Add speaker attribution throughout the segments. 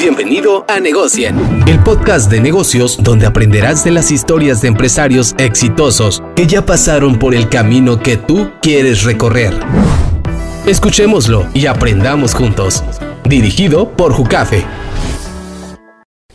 Speaker 1: Bienvenido a Negocien, el podcast de negocios donde aprenderás de las historias de empresarios exitosos que ya pasaron por el camino que tú quieres recorrer. Escuchémoslo y aprendamos juntos. Dirigido por Jucafe.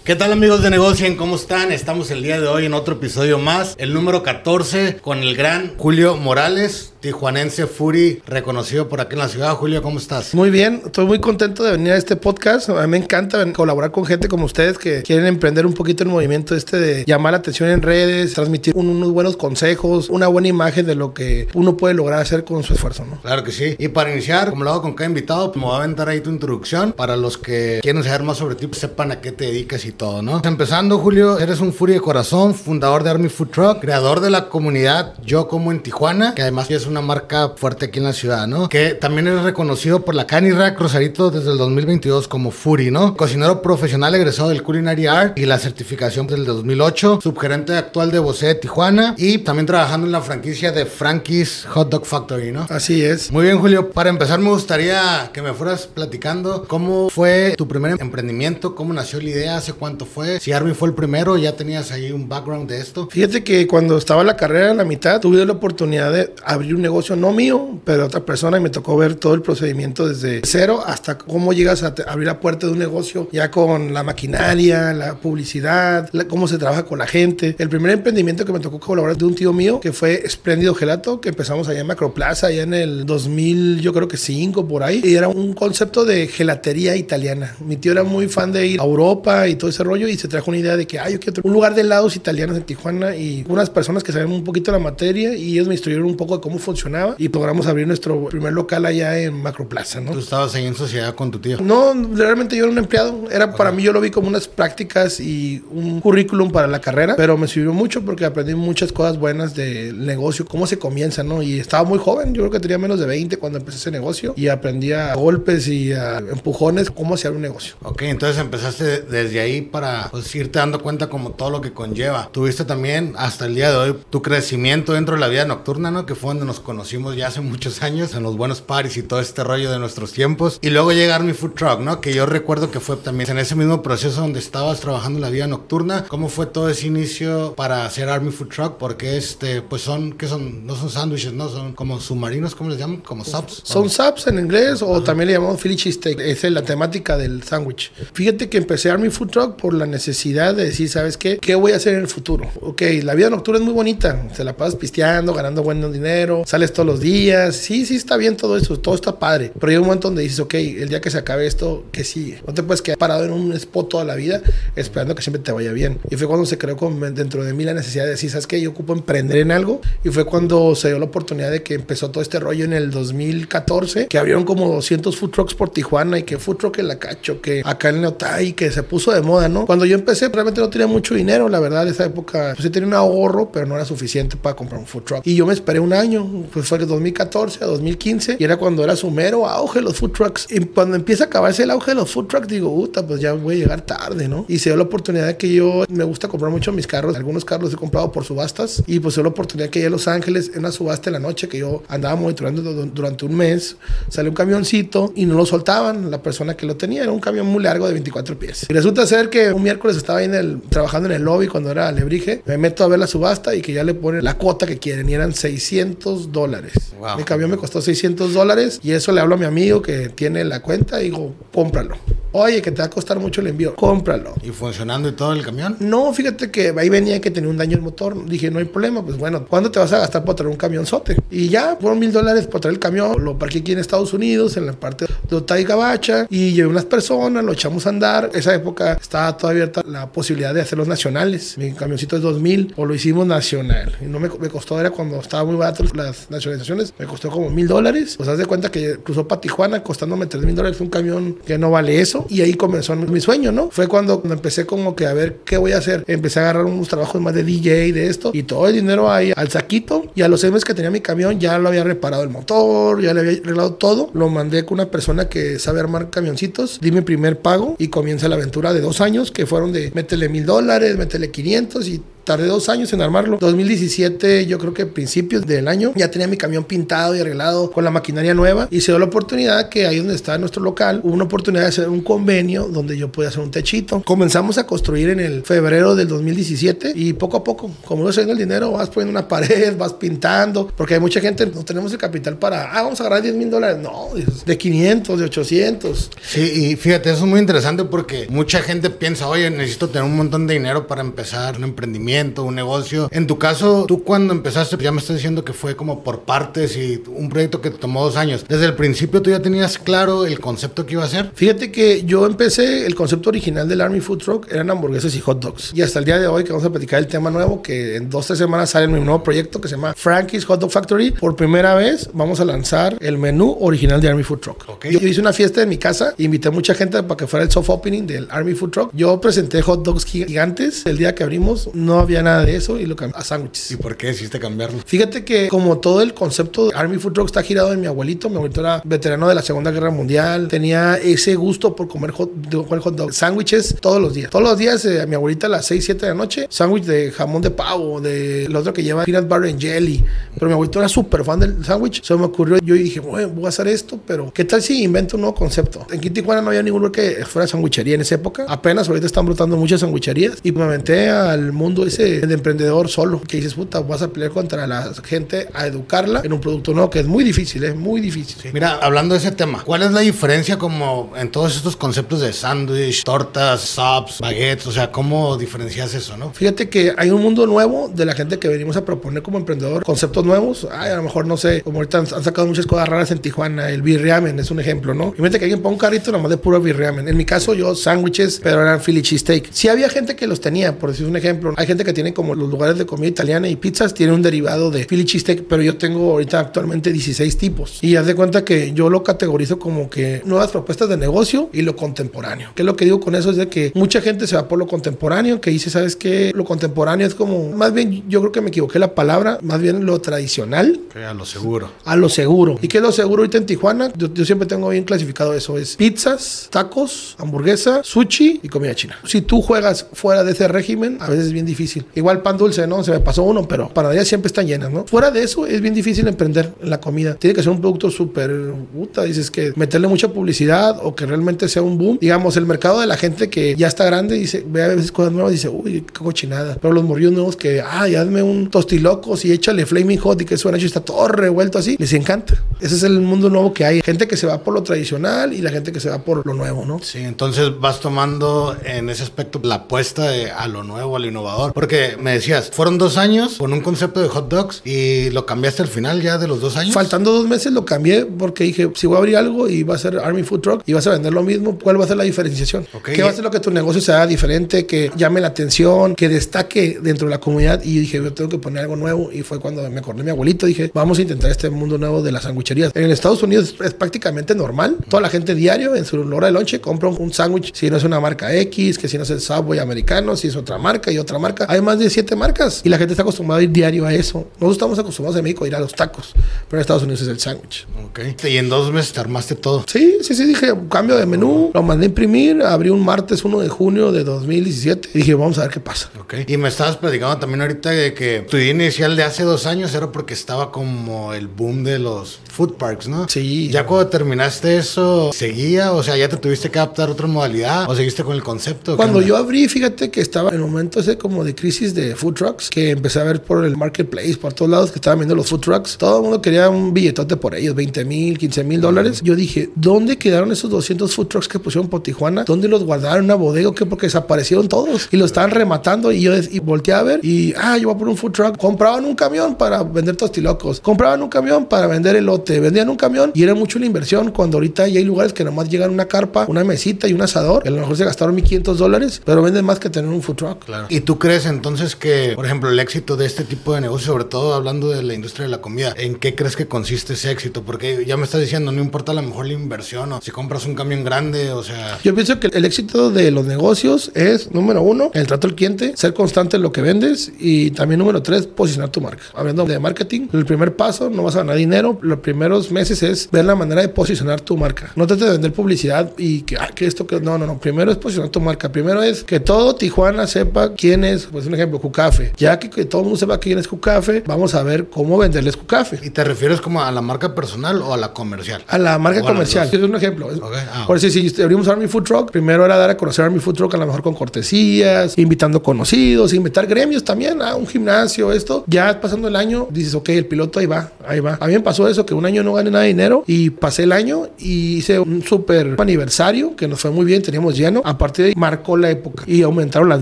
Speaker 2: ¿Qué tal amigos de Negocien? ¿Cómo están? Estamos el día de hoy en otro episodio más, el número 14, con el gran Julio Morales, tijuanense Furi, reconocido por aquí en la ciudad. Julio, ¿cómo estás?
Speaker 3: Muy bien, estoy muy contento de venir a este podcast. A mí me encanta colaborar con gente como ustedes que quieren emprender un poquito el movimiento este de llamar la atención en redes, transmitir unos buenos consejos, una buena imagen de lo que uno puede lograr hacer con su esfuerzo, ¿no?
Speaker 2: Claro que sí. Y para iniciar, como lo hago con cada invitado, me voy a aventar ahí tu introducción para los que quieren saber más sobre ti, pues sepan a qué te dedicas y todo, ¿no? Empezando, Julio, eres un Furi de corazón, fundador de Army Food Truck, creador de la comunidad Yo Como en Tijuana, que además es una marca fuerte aquí en la ciudad, ¿no? Que también es reconocido por la Cani Rack Rosarito desde el 2022 como Furi, ¿no? Cocinero profesional egresado del Culinary Art y la certificación del 2008, subgerente actual de Bosé de Tijuana y también trabajando en la franquicia de Frankie's Hot Dog Factory, ¿no?
Speaker 3: Así es.
Speaker 2: Muy bien, Julio. Para empezar, me gustaría que me fueras platicando cómo fue tu primer emprendimiento, cómo nació la idea, hace cuánto fue, si Arby fue el primero, ya tenías ahí un background de esto.
Speaker 3: Fíjate que cuando estaba la carrera en la mitad, tuve la oportunidad de abrir un negocio, no mío, pero otra persona, y me tocó ver todo el procedimiento desde cero hasta cómo llegas a abrir la puerta de un negocio, ya con la maquinaria, la publicidad, cómo se trabaja con la gente. El primer emprendimiento que me tocó colaborar de un tío mío, que fue Espléndido Gelato, que empezamos allá en Macroplaza, allá en el 2000, yo creo que 5 por ahí, y era un concepto de gelatería italiana. Mi tío era muy fan de ir a Europa y todo ese rollo, y se trajo una idea de que, ay, yo quiero un lugar de helados italianos en Tijuana y unas personas que saben un poquito la materia y ellos me instruyeron un poco de cómo funcionaba y logramos abrir nuestro primer local allá en Macroplaza, ¿no?
Speaker 2: Tú estabas ahí en sociedad con tu tío.
Speaker 3: No, realmente yo era un empleado. Era para mí, yo lo vi como unas prácticas y un currículum para la carrera, pero me sirvió mucho porque aprendí muchas cosas buenas del negocio, cómo se comienza, ¿no? Y estaba muy joven, yo creo que tenía menos de 20 cuando empecé ese negocio y aprendí a golpes y a empujones cómo hacer un negocio.
Speaker 2: Ok, entonces empezaste desde ahí para pues, irte dando cuenta como todo lo que conlleva. Tuviste también hasta el día de hoy tu crecimiento dentro de la vida nocturna, ¿no? Que fue donde nos conocimos ya hace muchos años, en los buenos paris y todo este rollo de nuestros tiempos. Y luego llegar mi food truck, ¿no? Que yo recuerdo que fue también en ese mismo proceso donde estabas trabajando en la vida nocturna. ¿Cómo fue todo ese inicio para hacer Army Food Truck? Porque este, pues son, ¿qué son? No son sándwiches, ¿no? Son como submarinos, ¿cómo les llaman? Como subs.
Speaker 3: Son subs en inglés o también le llamamos Philly cheesesteak. Esa es la temática del sándwich. Fíjate que empecé Army Food Truck por la necesidad de decir, ¿sabes qué? ¿Qué voy a hacer en el futuro? Ok, la vida nocturna es muy bonita. Se la pasas pisteando, ganando buen dinero, sales todos los días. Sí, sí, está bien todo eso, todo está padre. Pero hay un momento donde dices, ok, el día que se acabe esto, ¿qué sigue? No te puedes quedar parado en un spot toda la vida esperando que siempre te vaya bien. Y fue cuando se creó con, dentro de mí la necesidad de decir, ¿sabes qué? Yo ocupo emprender en algo. Y fue cuando se dio la oportunidad de que empezó todo este rollo en el 2014, que abrieron como 200 food trucks por Tijuana y que food truck en la Cacho, que acá en Neotay, que se puso de moda, ¿no? Cuando yo empecé, realmente no tenía mucho dinero, la verdad, esa época, pues sí tenía un ahorro, pero no era suficiente para comprar un food truck. Y yo me esperé un año, pues fue de 2014 a 2015, y era cuando era su mero auge los food trucks. Y cuando empieza a acabarse el auge de los food trucks, digo, puta, pues ya voy a llegar tarde, ¿no? Y se dio la oportunidad de que yo me gusta comprar mucho mis carros, algunos carros los he comprado por subastas, y pues se dio la oportunidad que ya en Los Ángeles, en una subasta en la noche que yo andaba monitorando durante un mes, salió un camioncito y no lo soltaban, la persona que lo tenía, era un camión muy largo de 24 pies. Y resulta ser que un miércoles estaba ahí en el, trabajando en el lobby cuando era Lebrige, me meto a ver la subasta y que ya le ponen la cuota que quieren y eran 600 dólares. Mi camión me costó 600 dólares y eso le hablo a mi amigo que tiene la cuenta y digo, cómpralo. Oye, que te va a costar mucho el envío, cómpralo.
Speaker 2: ¿Y funcionando y todo el camión?
Speaker 3: No, fíjate que ahí venía que tenía un daño el motor. Dije, no hay problema, pues bueno, ¿cuándo te vas a gastar para traer un camionzote? Y ya, fueron mil dólares para traer el camión. Lo parqué aquí en Estados Unidos, en la parte de Otay Gabacha, y llevé unas personas, lo echamos a andar. Esa época estaba todavía abierta la posibilidad de hacerlos nacionales. Mi camioncito es 2000, o lo hicimos nacional. Y no me, me costó, era cuando estaba muy barato las nacionalizaciones, me costó como mil dólares. Pues haz de cuenta que cruzó para Tijuana costándome tres mil dólares un camión que no vale eso. Y ahí comenzó mi sueño, ¿no? Fue cuando empecé como que a ver qué voy a hacer. Empecé a agarrar unos trabajos más de DJ, de esto, y todo el dinero ahí al saquito. Y a los seis meses que tenía mi camión, ya lo había reparado el motor, ya le había arreglado todo. Lo mandé con una persona que sabe armar camioncitos. Di mi primer pago y comienza la aventura de dos años que fueron de métele mil dólares, métele 500 y Tardé dos años en armarlo. 2017, yo creo que principios del año, ya tenía mi camión pintado y arreglado con la maquinaria nueva y se dio la oportunidad que ahí donde está nuestro local, hubo una oportunidad de hacer un convenio donde yo pude hacer un techito. Comenzamos a construir en el febrero del 2017 y poco a poco, como no saliendo el dinero, vas poniendo una pared, vas pintando, porque hay mucha gente, no tenemos el capital para, ah, vamos a agarrar 10 mil dólares. No, de 500, de 800.
Speaker 2: Sí, y fíjate, eso es muy interesante porque mucha gente piensa, oye, necesito tener un montón de dinero para empezar un emprendimiento, un negocio. En tu caso, tú cuando empezaste, ya me estás diciendo que fue como por partes y un proyecto que te tomó dos años. Desde el principio tú ya tenías claro el concepto que iba a ser.
Speaker 3: Fíjate que yo empecé, el concepto original del Army Food Truck eran hamburguesas y hot dogs. Y hasta el día de hoy que vamos a platicar el tema nuevo, que en dos, tres semanas sale mi nuevo proyecto que se llama Frankie's Hot Dog Factory. Por primera vez vamos a lanzar el menú original de Army Food Truck. Yo, hice una fiesta en mi casa, invité a mucha gente para que fuera el soft opening del Army Food Truck. Yo presenté hot dogs gigantes. El día que abrimos no había nada de eso y lo cambié a sándwiches.
Speaker 2: ¿Y por qué decidiste cambiarlo?
Speaker 3: Fíjate que como todo el concepto de Army Food Truck está girado en mi abuelito, mi abuelito era veterano de la Segunda Guerra Mundial, tenía ese gusto por comer hot, hot dog, sándwiches todos los días. Todos los días eh, a mi abuelita a las 6, 7 de la noche, sándwich de jamón de pavo, de el otro que lleva peanut butter and jelly. Pero mi abuelito era súper fan del sándwich. Se me ocurrió, yo dije, bueno, voy a hacer esto, pero ¿qué tal si invento un nuevo concepto? En Tijuana no había ningún lugar que fuera sandwichería en esa época. Apenas ahorita están brotando muchas sandwicherías y me aventé al mundo ese de emprendedor solo, que dices, puta, vas a pelear contra la gente a educarla en un producto nuevo que es muy difícil, es muy difícil.
Speaker 2: Mira, hablando de ese tema, ¿cuál es la diferencia como en todos estos conceptos de sándwich, tortas, subs, baguettes? O sea, ¿cómo diferencias eso, no?
Speaker 3: Fíjate que hay un mundo nuevo de la gente que venimos a proponer como emprendedor conceptos nuevos. Ay, a lo mejor, no sé, como ahorita han, sacado muchas cosas raras en Tijuana, el birriamen es un ejemplo, ¿no? Imagínate que alguien ponga un carrito nomás de puro birriamen. En mi caso, yo sándwiches, pero eran Philly cheesesteak. Sí había gente que los tenía, por decir un ejemplo. Hay gente que tiene como los lugares de comida italiana y pizzas, tiene un derivado de Philly cheesesteak, pero yo tengo ahorita actualmente 16 tipos. Y haz de cuenta que yo lo categorizo como que nuevas propuestas de negocio y lo contemporáneo. ¿Qué es lo que digo con eso? Es de que mucha gente se va por lo contemporáneo, que dice, ¿sabes qué? Lo contemporáneo es como, más bien, yo creo que me equivoqué la palabra, más bien lo tradicional.
Speaker 2: a lo seguro.
Speaker 3: A lo seguro. ¿Y qué es lo seguro ahorita en Tijuana? Yo, yo siempre tengo bien clasificado eso. Es pizzas, tacos, hamburguesa, sushi y comida china. Si tú juegas fuera de ese régimen, a veces es bien difícil. Igual pan dulce, ¿no? Se me pasó uno, pero panaderías siempre están llenas, ¿no? Fuera de eso, es bien difícil emprender en la comida. Tiene que ser un producto súper puta. Dices que meterle mucha publicidad o que realmente sea un boom. Digamos, el mercado de la gente que ya está grande dice, ve a veces cosas nuevas, dice, uy, qué cochinada. Pero los morrillos nuevos que, ay, hazme un tostilocos y échale flaming hot y que suena hecho está todo revuelto así, les encanta. Ese es el mundo nuevo que hay. Gente que se va por lo tradicional y la gente que se va por lo nuevo, ¿no?
Speaker 2: Sí, entonces vas tomando en ese aspecto la apuesta de a lo nuevo, a lo innovador. Porque me decías, fueron dos años con un concepto de hot dogs y lo cambiaste al final ya de los dos años.
Speaker 3: Faltando dos meses lo cambié porque dije, si voy a abrir algo y va a ser Army Food Truck y vas a vender lo mismo, ¿cuál va a ser la diferenciación? ¿Qué va a ser lo que tu negocio sea diferente, que llame la atención, que destaque dentro de la comunidad? Y dije, yo tengo que poner algo nuevo. Y fue cuando me acordé mi abuelito, dije, vamos a intentar este mundo nuevo de las sandwicherías. En Estados Unidos es prácticamente normal. Toda la gente diario en su hora de lonche compra un sándwich, si no es una marca X, que si no es el Subway americano, si es otra marca y otra marca. Hay más de siete marcas y la gente está acostumbrada a ir diario a eso. Nosotros estamos acostumbrados en México a ir a los tacos, pero en Estados Unidos es el sándwich.
Speaker 2: Ok. Y en dos meses te armaste todo.
Speaker 3: Sí, sí, sí, dije, cambio de menú, lo mandé a imprimir, abrí un martes 1 de junio de 2017 y dije, vamos a ver qué pasa.
Speaker 2: Ok. Y me estabas platicando también ahorita de que tu idea inicial de hace dos años era porque estaba como el boom de los food parks, ¿no?
Speaker 3: Sí.
Speaker 2: Ya cuando terminaste eso, ¿seguía? O sea, ¿ya te tuviste que adaptar a otra modalidad? ¿O seguiste con el concepto?
Speaker 3: Cuando yo abrí, fíjate que estaba en el momento ese como de crisis de food trucks, que empecé a ver por el marketplace, por todos lados que estaban viendo los food trucks. Todo el mundo quería un billetote por ellos, 20 mil, 15 mil dólares. Yo dije, ¿dónde quedaron esos 200 food trucks que pusieron por Tijuana? ¿Dónde los guardaron en una bodega qué? Porque desaparecieron todos y los estaban rematando. Y yo y volteé a ver y, ah, yo voy a poner un food truck. Compraban un camión para vender tostilocos. Compraban un camión para vender elote. Vendían un camión y era mucho la inversión. Cuando ahorita ya hay lugares que nomás llegan una carpa, una mesita y un asador. A lo mejor se gastaron 1500 dólares, pero venden más que tener un food truck.
Speaker 2: Claro. ¿Y tú crees entonces que, por ejemplo, el éxito de este tipo de negocio, sobre todo hablando de la industria de la comida, ¿en qué crees que consiste ese éxito? Porque ya me estás diciendo, no importa a lo mejor la inversión o si compras un camión grande, o sea...
Speaker 3: Yo pienso que el éxito de los negocios es, número uno, el trato al cliente, ser constante en lo que vendes y también, número tres, posicionar tu marca. Hablando de marketing, el primer paso, no vas a ganar dinero, primera primeros meses es ver la manera de posicionar tu marca. No trates de vender publicidad y que, ah, que esto, que no, no, no. Primero es posicionar tu marca. Primero es que todo Tijuana sepa quién es, pues un ejemplo, Cucafe. Ya que, que todo el mundo sepa quién es Cucafe, vamos a ver cómo venderles Cucafe.
Speaker 2: ¿Y te refieres como a la marca personal o a la comercial?
Speaker 3: A la marca
Speaker 2: O
Speaker 3: comercial. Es un ejemplo.
Speaker 2: Ok, ah,
Speaker 3: Por si, si abrimos Army Food Truck, primero era dar a conocer Army Food Truck a lo mejor con cortesías, invitando conocidos, invitar gremios también a un gimnasio, esto. Ya pasando el año, dices, ok, el piloto ahí va, ahí va. A mí me pasó eso, que un año no gané nada de dinero y pasé el año y hice un súper aniversario que nos fue muy bien, teníamos lleno. A partir de ahí marcó la época y aumentaron las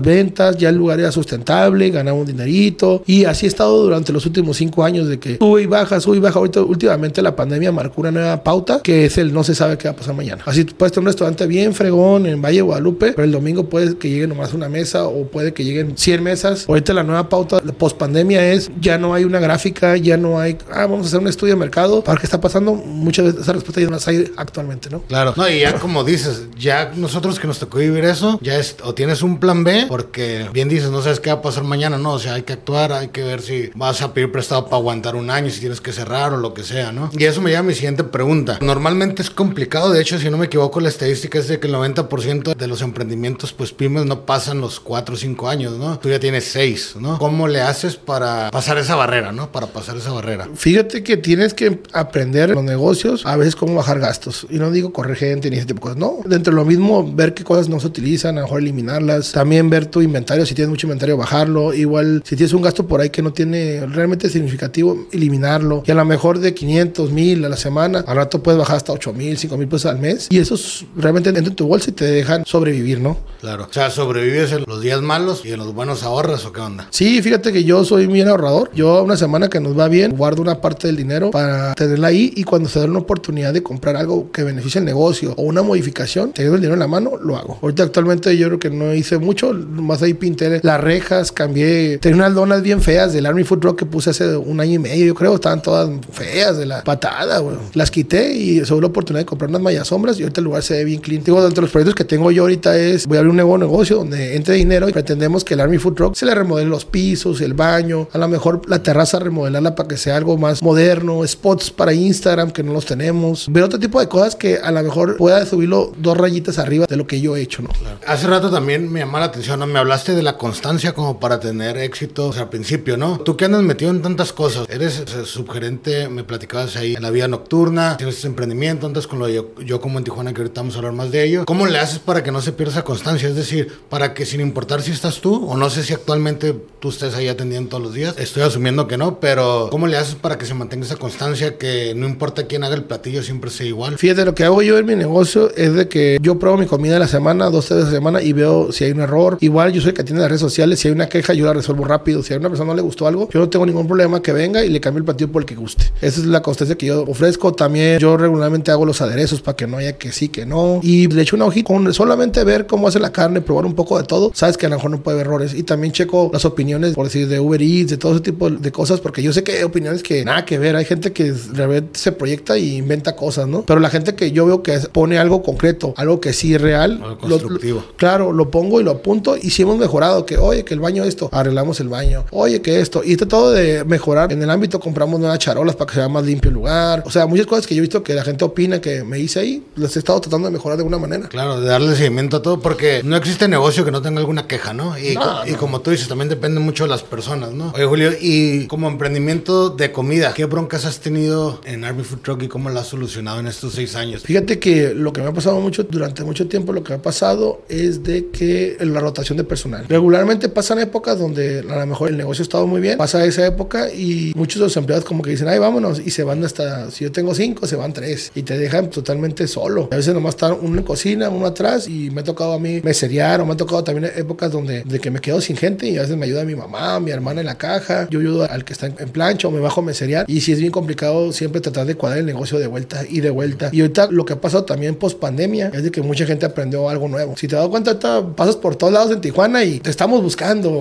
Speaker 3: ventas, ya el lugar era sustentable, ganaba un dinerito y así he estado durante los últimos cinco años de que sube y baja, sube y baja. Ahorita, últimamente la pandemia marcó una nueva pauta que es el no se sabe qué va a pasar mañana. Así puedes tener un restaurante bien fregón en Valle de Guadalupe, pero el domingo puede que llegue nomás una mesa o puede que lleguen 100 mesas. Ahorita la nueva pauta post pandemia es ya no hay una gráfica, ya no hay, ah, vamos a hacer un estudio de mercado para qué está pasando. Muchas veces esa respuesta ya no las hay actualmente, ¿no?
Speaker 2: Claro. No, y ya como dices, ya nosotros que nos tocó vivir eso, ya es, o tienes un plan B, porque bien dices, no sabes qué va a pasar mañana, no, o sea, hay que actuar, hay que ver si vas a pedir prestado para aguantar un año, si tienes que cerrar o lo que sea, ¿no? Y eso me lleva a mi siguiente pregunta. Normalmente es complicado, de hecho, si no me equivoco, la estadística es de que el 90% de los emprendimientos, pues pymes, no pasan los 4 o 5 años, ¿no? Tú ya tienes 6, ¿no? ¿Cómo le haces para pasar esa barrera, ¿no? Para pasar esa barrera.
Speaker 3: Fíjate que tienes que aprender en los negocios a veces cómo bajar gastos. Y no digo correr gente ni ese tipo de cosas. No, dentro de lo mismo, ver qué cosas no se utilizan, a lo mejor eliminarlas. También ver tu inventario, si tienes mucho inventario, bajarlo. Igual, si tienes un gasto por ahí que no tiene realmente significativo, eliminarlo. Y a lo mejor de 500, 1000 a la semana, al rato puedes bajar hasta 8000, 5000 pesos al mes. Y esos realmente entran en tu bolsa y te dejan sobrevivir, ¿no?
Speaker 2: Claro. O sea, sobrevives en los días malos y en los buenos ahorras o qué onda.
Speaker 3: Sí, fíjate que yo soy bien ahorrador. Yo una semana que nos va bien, guardo una parte del dinero para tenerla ahí y cuando se da una oportunidad de comprar algo que beneficie el negocio o una modificación, teniendo el dinero en la mano, lo hago. Ahorita actualmente yo creo que no hice mucho, más ahí pinté las rejas, cambié, tenía unas donas bien feas del Army Food Rock que puse hace un año y medio, yo creo, estaban todas feas de la patada, güey. Las quité y se la oportunidad de comprar unas mallas sombras y ahorita el lugar se ve bien clean. Digo, dentro de los proyectos que tengo yo ahorita es, voy a abrir un nuevo negocio donde entre dinero y pretendemos que el Army Food Truck se le remodele los pisos, el baño, a lo mejor la terraza remodelarla para que sea algo más moderno, spots para Instagram que no los tenemos, ver otro tipo de cosas que a lo mejor pueda subirlo dos rayitas arriba de lo que yo he hecho, ¿no?
Speaker 2: Hace rato también me llamó la atención, ¿no? Me hablaste de la constancia como para tener éxito o sea, al principio, ¿no? Tú que andas metido en tantas cosas, eres o sea, subgerente, me platicabas ahí en la vida nocturna, tienes ese emprendimiento, andas con lo de yo, yo como en Tijuana, que ahorita vamos a hablar más de ello. ¿Cómo le haces para que no se pierda esa constancia? Es decir, para que sin importar si estás tú, o no sé si actualmente tú estés ahí atendiendo todos los días, estoy asumiendo que no, pero ¿cómo le haces para que se mantenga esa constancia, que no importa quién haga el platillo, siempre sea igual?
Speaker 3: Fíjate, lo que hago yo en mi negocio es de que yo pruebo mi comida a la semana, dos, tres a la semana y veo si hay un error. Igual yo soy el que atiende las redes sociales, si hay una queja yo la resuelvo rápido. Si a una persona no le gustó algo, yo no tengo ningún problema que venga y le cambie el platillo por el que guste. Esa es la constancia que yo ofrezco. También yo regularmente hago los aderezos para que no haya que sí, que no. Y le echo una hojita con solamente ver cómo hace la carne, probar un poco de todo. Sabes que a lo mejor no puede haber errores. Y también checo las opiniones, por decir, de Uber Eats, de todo ese tipo de cosas, porque yo sé que hay opiniones que nada que ver. Hay gente que realmente se proyecta y inventa cosas, ¿no? Pero la gente que yo veo que pone algo concreto, algo que sí es real,
Speaker 2: Algo
Speaker 3: lo-
Speaker 2: constructivo.
Speaker 3: lo- claro, lo pongo y lo apunto y si hemos mejorado, que oye, que el baño esto, arreglamos el baño, oye, que esto, y tratado de mejorar en el ámbito, compramos nuevas charolas para que sea más limpio el lugar, o sea, muchas cosas que yo he visto que la gente opina que me hice ahí, las he estado tratando de mejorar de alguna manera.
Speaker 2: Claro, de darle seguimiento a todo, porque no existe negocio que no tenga alguna queja, ¿no? Y,
Speaker 3: No,
Speaker 2: como tú dices, también depende mucho de las personas, ¿no? Oye, Julio, y como emprendimiento de comida, ¿qué broncas has tenido en Army Food Truck y cómo las has solucionado en estos seis años?
Speaker 3: Fíjate que lo que me ha pasado mucho durante mucho tiempo, lo que me ha pasado es de que la rotación de personal. Regularmente pasan épocas donde a lo mejor el negocio ha estado muy bien, pasa esa época y muchos de los empleados como que dicen, ay, vámonos, y se van hasta, si yo tengo cinco, se van tres y te dejan totalmente solo. A veces nomás están uno en cocina, uno atrás y me ha tocado a mí meserear o me ha tocado también épocas donde de que me quedo sin gente y a veces me ayuda mi mamá, mi hermana en la caja, yo ayudo al que está en, en plancha o me bajo a meserear y si es bien complicado siempre tratar de cuadrar el negocio de vuelta y de vuelta. Y ahorita lo que ha pasado también post pandemia es de que mucha gente aprendió algo nuevo. Si te das cuenta, ahorita pasas por todos lados en Tijuana y te estamos buscando,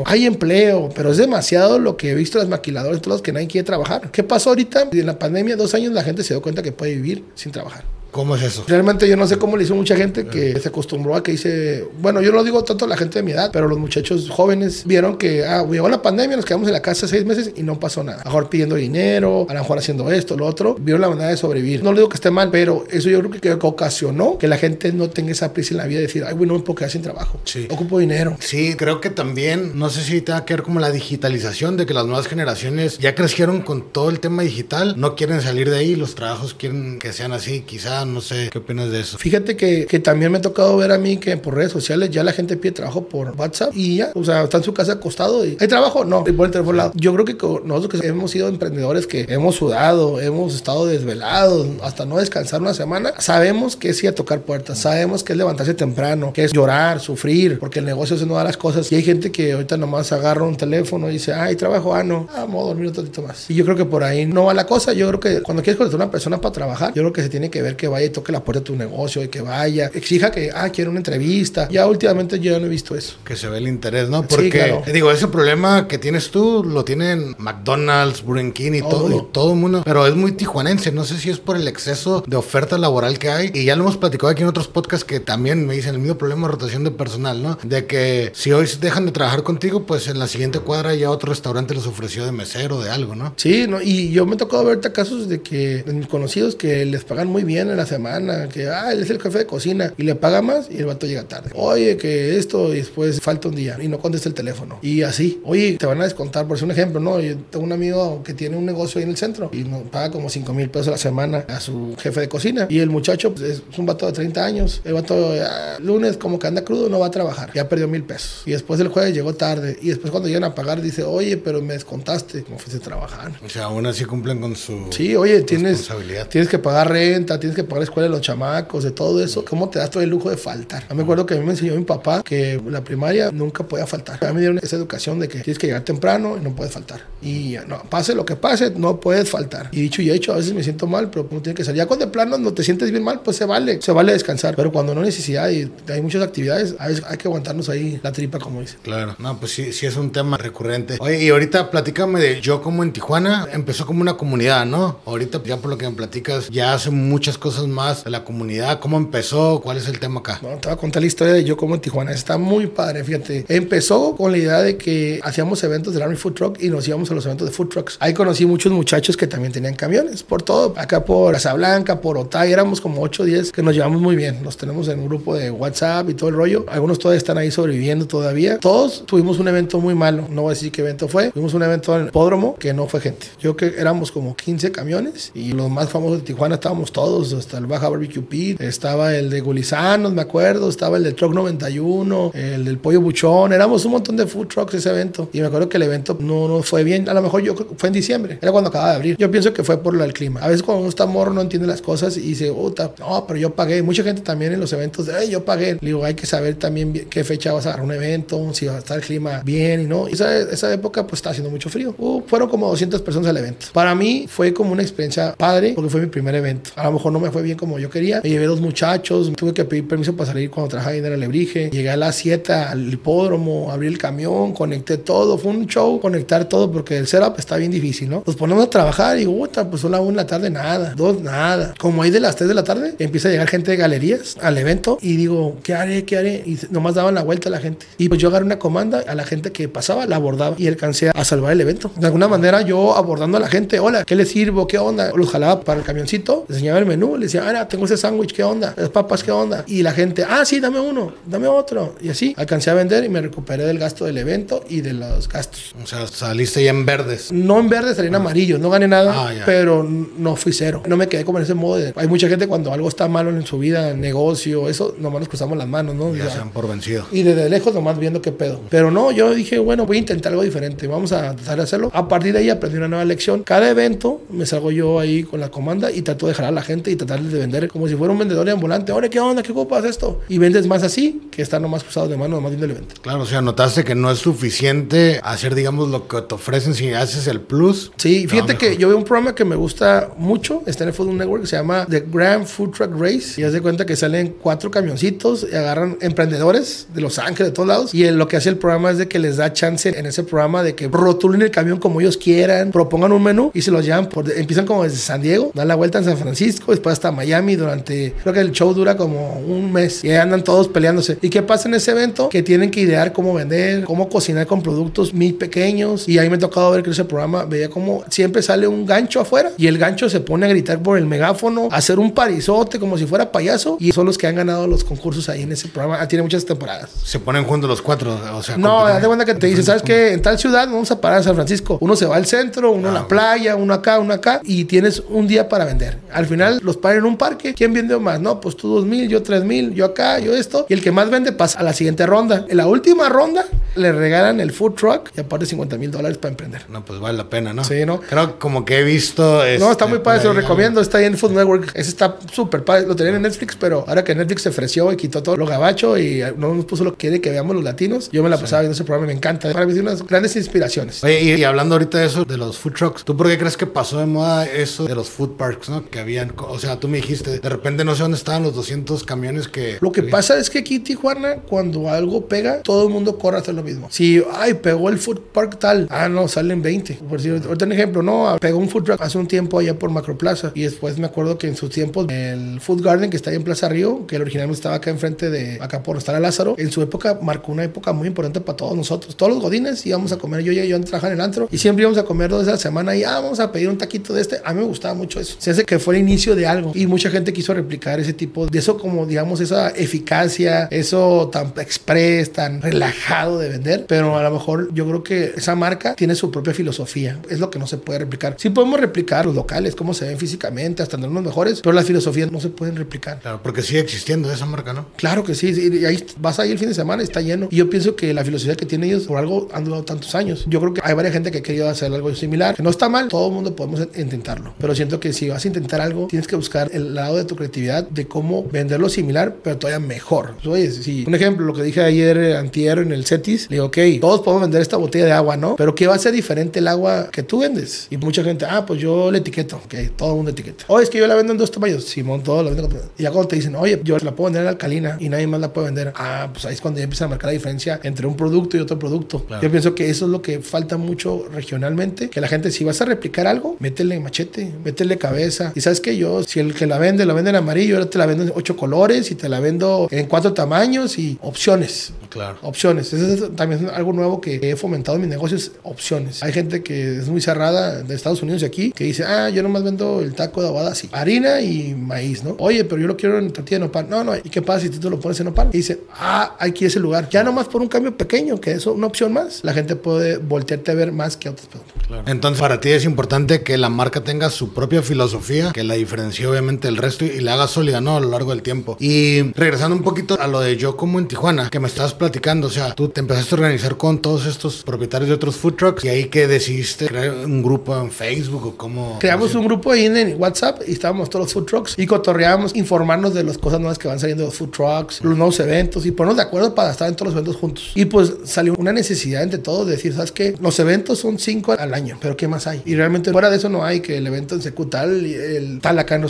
Speaker 3: hay empleo, pero es demasiado lo que he visto las maquiladoras, todos los que nadie quiere trabajar. ¿Qué pasó ahorita? En la pandemia, dos años, la gente se dio cuenta que puede vivir sin trabajar.
Speaker 2: ¿Cómo es eso?
Speaker 3: Realmente yo no sé cómo le hizo mucha gente que se acostumbró a que dice, bueno, yo no digo tanto a la gente de mi edad, pero los muchachos jóvenes vieron que, ah, llegó la pandemia, nos quedamos en la casa seis meses y no pasó nada. A lo mejor pidiendo dinero, a lo mejor haciendo esto, lo otro, vieron la manera de sobrevivir. No le digo que esté mal, pero eso yo creo que, que ocasionó que la gente no tenga esa prisa en la vida de decir, ay, güey, no me puedo quedar sin trabajo.
Speaker 2: Sí.
Speaker 3: Ocupo dinero.
Speaker 2: Sí, creo que también, no sé si tenga que ver como la digitalización de que las nuevas generaciones ya crecieron con todo el tema digital, no quieren salir de ahí, los trabajos quieren que sean así, quizá, no sé, ¿qué opinas de eso?
Speaker 3: Fíjate que, que también me ha tocado ver a mí que por redes sociales ya la gente pide trabajo por WhatsApp y ya, o sea, está en su casa acostado y ¿hay trabajo? No, y por el teléfono lado. Yo creo que nosotros que hemos sido emprendedores que hemos sudado, hemos estado desvelados, hasta no descansar una semana, sabemos que es ir a tocar puertas, sabemos que es levantarse temprano, que es llorar, sufrir, porque el negocio es una de las cosas. Y hay gente que ahorita nomás agarra un teléfono y dice, ay, trabajo, ah, no, ah, vamos a dormir un ratito más. Y yo creo que por ahí no va la cosa. Yo creo que cuando quieres contratar a una persona para trabajar, yo creo que se tiene que ver que vaya y toque la puerta de tu negocio y que vaya, exija que, ah, quiero una entrevista. Ya últimamente yo ya no he visto eso.
Speaker 2: Que se ve el interés, ¿no? Porque,
Speaker 3: claro.
Speaker 2: te digo, ese problema que tienes tú lo tienen McDonald's, Burger King y todo,
Speaker 3: Todo.
Speaker 2: y todo el mundo, pero es muy tijuanense. No sé si es por el exceso de oferta laboral que hay. Y ya lo hemos platicado aquí en otros podcasts que también me dicen el mismo problema de rotación de personal, ¿no? De que si hoy dejan de trabajar contigo, pues en la siguiente cuadra ya otro restaurante les ofreció de mesero, de algo, ¿no?
Speaker 3: Sí, no, y yo me he tocado ver ahorita casos de que de mis conocidos que les pagan muy bien en la semana, que ah, él es el jefe de cocina y le paga más y el vato llega tarde. Oye, que esto y después falta un día y no contesta el teléfono. Y así, oye, te van a descontar, por ser un ejemplo, ¿no? Yo tengo un amigo que tiene un negocio ahí en el centro y nos paga como 5 mil pesos a la semana a su jefe de cocina. Y el muchacho pues, es un vato de 30 años. El vato, ah, lunes, como que anda crudo, no va a trabajar. Ya perdió mil pesos. Y después el jueves llegó tarde. Y después cuando llegan a pagar, dice, oye, pero me descontaste. ¿Cómo fuiste a trabajar?
Speaker 2: O sea, aún así cumplen con su
Speaker 3: Sí, oye, tienes,
Speaker 2: responsabilidad.
Speaker 3: tienes que pagar renta, tienes que pagar la escuela de los chamacos, de todo eso. ¿Cómo te das todo el lujo de faltar? Yo me acuerdo que a mí me enseñó mi papá que la primaria nunca podía faltar. A mí me dieron esa educación de que tienes que llegar temprano y no puedes faltar. Y no, pase lo que pase, no puedes faltar. Y dicho y hecho, a veces me siento mal, pero no tiene que ser. Ya cuando de plano no te sientes bien mal, pues se vale, se vale descansar. Pero cuando no hay necesidad y hay muchas actividades, a veces hay que aguantarnos ahí la tripa, como dice.
Speaker 2: Claro, no, pues sí, sí es un tema recurrente. Oye, y ahorita platícame de yo como en Tijuana, empezó como una comunidad, ¿no? Ahorita ya por lo que me platicas, ya hace muchas cosas más de la comunidad. ¿Cómo empezó? ¿Cuál es el tema acá?
Speaker 3: Bueno, te voy a contar la historia de yo como en Tijuana. Está muy padre, fíjate. Empezó con la idea de que hacíamos eventos del Army Food Truck y nos íbamos a los eventos de Food Trucks. Ahí conocí muchos muchachos que también tenían camiones, por todo. Acá por Casablanca, por Otay, éramos como 8 o 10 que nos llevamos muy bien. Los tenemos en un grupo de WhatsApp y todo el rollo. Algunos todavía están ahí sobreviviendo todavía. Todos tuvimos un evento muy malo. No voy a decir qué evento fue. Tuvimos un evento en el hipódromo que no fue gente. Yo que éramos como 15 camiones y los más famosos de Tijuana estábamos todos. Hasta el Baja Barbecue Pit. Estaba el de Gulizanos, me acuerdo. Estaba el del Truck 91, el del Pollo Buchón. Éramos un montón de food trucks ese evento. Y me acuerdo que el evento no, no fue bien. A lo mejor yo fue en diciembre. Era cuando acababa de abrir. Yo pienso que fue por el clima. A veces cuando uno está morro no entiende las cosas y dice, puta, no, pero yo pagué. Mucha gente también en los eventos de, "Ey, yo pagué. Le digo, hay que saber también qué fecha vas a dar un evento, si va a estar el clima bien y no. Y esa, esa época pues está haciendo mucho frío. Uh, fueron como 200 personas al evento. Para mí fue como una experiencia padre porque fue mi primer evento. A lo mejor no me fue bien como yo quería. Me llevé dos muchachos, tuve que pedir permiso para salir cuando trabajaba en el Alebrije. Llegué a las 7 al hipódromo, abrí el camión, conecté todo. Fue un show conectar todo porque el setup está bien difícil, ¿no? Nos ponemos a trabajar y, puta, pues son las 1 de la tarde, nada. Dos, nada. Como ahí de las 3 de la tarde, empieza a llegar gente de galerías al evento y digo, ¿qué haré? ¿Qué haré? Y nomás daban la vuelta a la gente. Y pues yo agarré una comanda a la gente que pasaba, la abordaba y alcancé a salvar el evento. De alguna manera yo abordando a la gente, hola, ¿qué les sirvo? ¿Qué onda? Los jalaba para el camioncito, les enseñaba el menú, les decía, ah, tengo ese sándwich, ¿qué onda? Las papas, ¿qué onda? Y la gente, ah, sí, dame uno, dame otro. Y así alcancé a vender y me recuperé del gasto del evento y de los gastos.
Speaker 2: O sea, saliste ya en verdes.
Speaker 3: No en verde, salí en amarillo. No gané nada,
Speaker 2: Ah,
Speaker 3: pero no fui cero. No me quedé como en ese modo de... Hay mucha gente cuando algo está malo en su vida, negocio, eso, nomás nos cruzamos las manos, ¿no?
Speaker 2: Ya
Speaker 3: Ya.
Speaker 2: se dan por vencido.
Speaker 3: Y desde lejos nomás viendo qué pedo. Pero no, yo dije, bueno, voy a intentar algo diferente. Vamos a tratar de hacerlo. A partir de ahí aprendí una nueva lección. Cada evento me salgo yo ahí con la comanda y trato de jalar a la gente y tratar de vender como si fuera un vendedor ambulante. Oye, ¿qué onda? ¿Qué ocupas esto? Y vendes más así que estar nomás cruzados de mano, nomás viendo el evento.
Speaker 2: Claro, o sea, notaste que no es suficiente hacer, digamos, lo que te ofrecen si haces el plus.
Speaker 3: Sí, fíjate que yo veo un programa que me gusta mucho, está en el Food Network, se llama The Grand Food Truck Race. Y haz de cuenta que salen cuatro camioncitos y agarran emprendedores de Los Ángeles, de todos lados. Y lo que hace el programa es de que les da chance en ese programa de que rotulen el camión como ellos quieran, propongan un menú y se los llevan por. Empiezan como desde San Diego, dan la vuelta en San Francisco, después hasta Miami durante, creo que el show dura como un mes y ahí andan todos peleándose. ¿Y qué pasa en ese evento? Que tienen que idear cómo vender, cómo cocinar con productos muy pequeños. Y ahí me ha tocado ver que ese programa veía como siempre sale un gancho afuera y el gancho se pone a gritar por el megáfono, a hacer un parizote como si fuera payaso. Y son los que han ganado los concursos ahí en ese programa. Ah, tiene muchas temporadas.
Speaker 2: Se ponen juntos los cuatro. O sea,
Speaker 3: No, date cuenta que te dice, ¿sabes qué? En tal ciudad vamos a parar a San Francisco. Uno se va al centro, uno a la playa, uno acá, uno acá. Y tienes un día para vender. Al final los en un parque. ¿Quién vendió más? No, pues tú dos mil, yo tres mil, yo acá, yo esto. Y el que más vende pasa a la siguiente ronda. En la última ronda le regalan el food truck y aparte 50 mil dólares para emprender.
Speaker 2: No, pues vale la pena, ¿no?
Speaker 3: Sí, ¿no?
Speaker 2: Creo como que he visto.
Speaker 3: No, está
Speaker 2: este,
Speaker 3: muy padre, se lo recomiendo. Está ahí en Food Network. Ese está súper padre. Lo tenían en Netflix, pero ahora que Netflix se ofreció y quitó todo lo gabacho y no nos puso lo que quiere que veamos los latinos, yo me la pasaba viendo ese programa. Me encanta. Para mí, tiene unas grandes inspiraciones.
Speaker 2: Oye, y, y hablando ahorita de eso, de los food trucks, ¿tú por qué crees que pasó de moda eso de los food parks, no? Que habían, o sea, tú me dijiste, de repente no sé dónde estaban los 200 camiones que...
Speaker 3: Lo que pasa es que aquí en Tijuana, cuando algo pega, todo el mundo corre a hacer lo mismo. Si, ay, pegó el food park tal, ah, no, salen 20. Por decir, ahorita un ejemplo, no, pegó un food truck hace un tiempo allá por Macroplaza. Y después me acuerdo que en sus tiempos, el Food Garden que está ahí en Plaza Río, que el originalmente estaba acá enfrente de, acá por estar a Lázaro, en su época marcó una época muy importante para todos nosotros. Todos los godines íbamos a comer, yo y yo trabajar en el antro, y siempre íbamos a comer dos veces a la semana y, ah, vamos a pedir un taquito de este. A mí me gustaba mucho eso. Se hace que fue el inicio de algo. Y mucha gente quiso replicar ese tipo de eso, como digamos, esa eficacia, eso tan express, tan relajado de vender. Pero a lo mejor yo creo que esa marca tiene su propia filosofía. Es lo que no se puede replicar. Sí podemos replicar los locales, cómo se ven físicamente, hasta los mejores, pero las filosofías no se pueden replicar.
Speaker 2: Claro, porque sigue existiendo esa marca, ¿no?
Speaker 3: Claro que sí, y ahí vas ahí el fin de semana está lleno. Y yo pienso que la filosofía que tienen ellos por algo han durado tantos años. Yo creo que hay varias gente que ha querido hacer algo similar, que no está mal, todo el mundo podemos in- intentarlo. Pero siento que si vas a intentar algo, tienes que buscar el lado de tu creatividad de cómo venderlo similar, pero todavía mejor. Oye, si un ejemplo, lo que dije ayer, eh, antier en el Cetis, le digo, ok, todos podemos vender esta botella de agua, ¿no? Pero ¿qué va a ser diferente el agua que tú vendes? Y mucha gente, ah, pues yo le etiqueto, ok, todo el mundo etiqueta. Oye, es que yo la vendo en dos tamaños, Simón, todo lo vendo Y ya cuando te dicen, oye, yo la puedo vender en alcalina y nadie más la puede vender, ah, pues ahí es cuando ya empieza a marcar la diferencia entre un producto y otro producto.
Speaker 2: Claro.
Speaker 3: Yo pienso que eso es lo que falta mucho regionalmente, que la gente, si vas a replicar algo, métele machete, métele cabeza. Y sabes que yo, si el que la vende, la vende en amarillo, ahora te la vendo en ocho colores y te la vendo en cuatro tamaños y opciones.
Speaker 2: Claro.
Speaker 3: Opciones. Eso es también es algo nuevo que he fomentado en mis negocios. Opciones. Hay gente que es muy cerrada de Estados Unidos y aquí que dice, ah, yo nomás vendo el taco de aguada así. Harina y maíz, ¿no? Oye, pero yo lo quiero en tortilla de nopal. No, no. ¿Y qué pasa si tú te lo pones en nopal? Y dice, ah, hay que ir a ese lugar. Ya nomás por un cambio pequeño, que eso una opción más, la gente puede voltearte a ver más que otros productos.
Speaker 2: Entonces, para ti es importante que la marca tenga su propia filosofía, que la diferencie obviamente del resto y la haga sólida, ¿no? A lo largo del tiempo. Y regresando un poquito a lo de yo como en Tijuana, que me estabas platicando, o sea, tú te empezaste a organizar con todos estos propietarios de otros food trucks y ahí que decidiste crear un grupo en Facebook o cómo...
Speaker 3: Creamos un grupo ahí en WhatsApp y estábamos todos los food trucks y cotorreábamos, informarnos de las cosas nuevas que van saliendo de los food trucks, los nuevos eventos y ponernos de acuerdo para estar en todos los eventos juntos. Y pues salió una necesidad entre todos de decir, ¿sabes qué? Los eventos son cinco al año, pero ¿qué más hay? Y realmente fuera de eso no hay que el evento en Secu tal, y el tal acá en